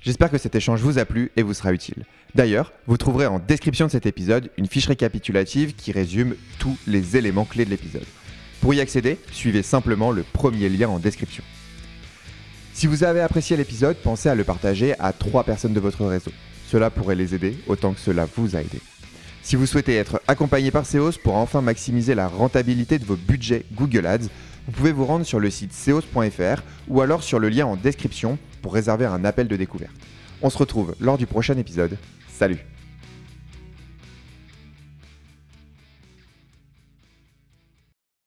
J'espère que cet échange vous a plu et vous sera utile. D'ailleurs, vous trouverez en description de cet épisode une fiche récapitulative qui résume tous les éléments clés de l'épisode. Pour y accéder, suivez simplement le premier lien en description. Si vous avez apprécié l'épisode, pensez à le partager à trois personnes de votre réseau. Cela pourrait les aider autant que cela vous a aidé. Si vous souhaitez être accompagné par Seos pour enfin maximiser la rentabilité de vos budgets Google Ads, vous pouvez vous rendre sur le site seos.fr ou alors sur le lien en description pour réserver un appel de découverte. On se retrouve lors du prochain épisode. Salut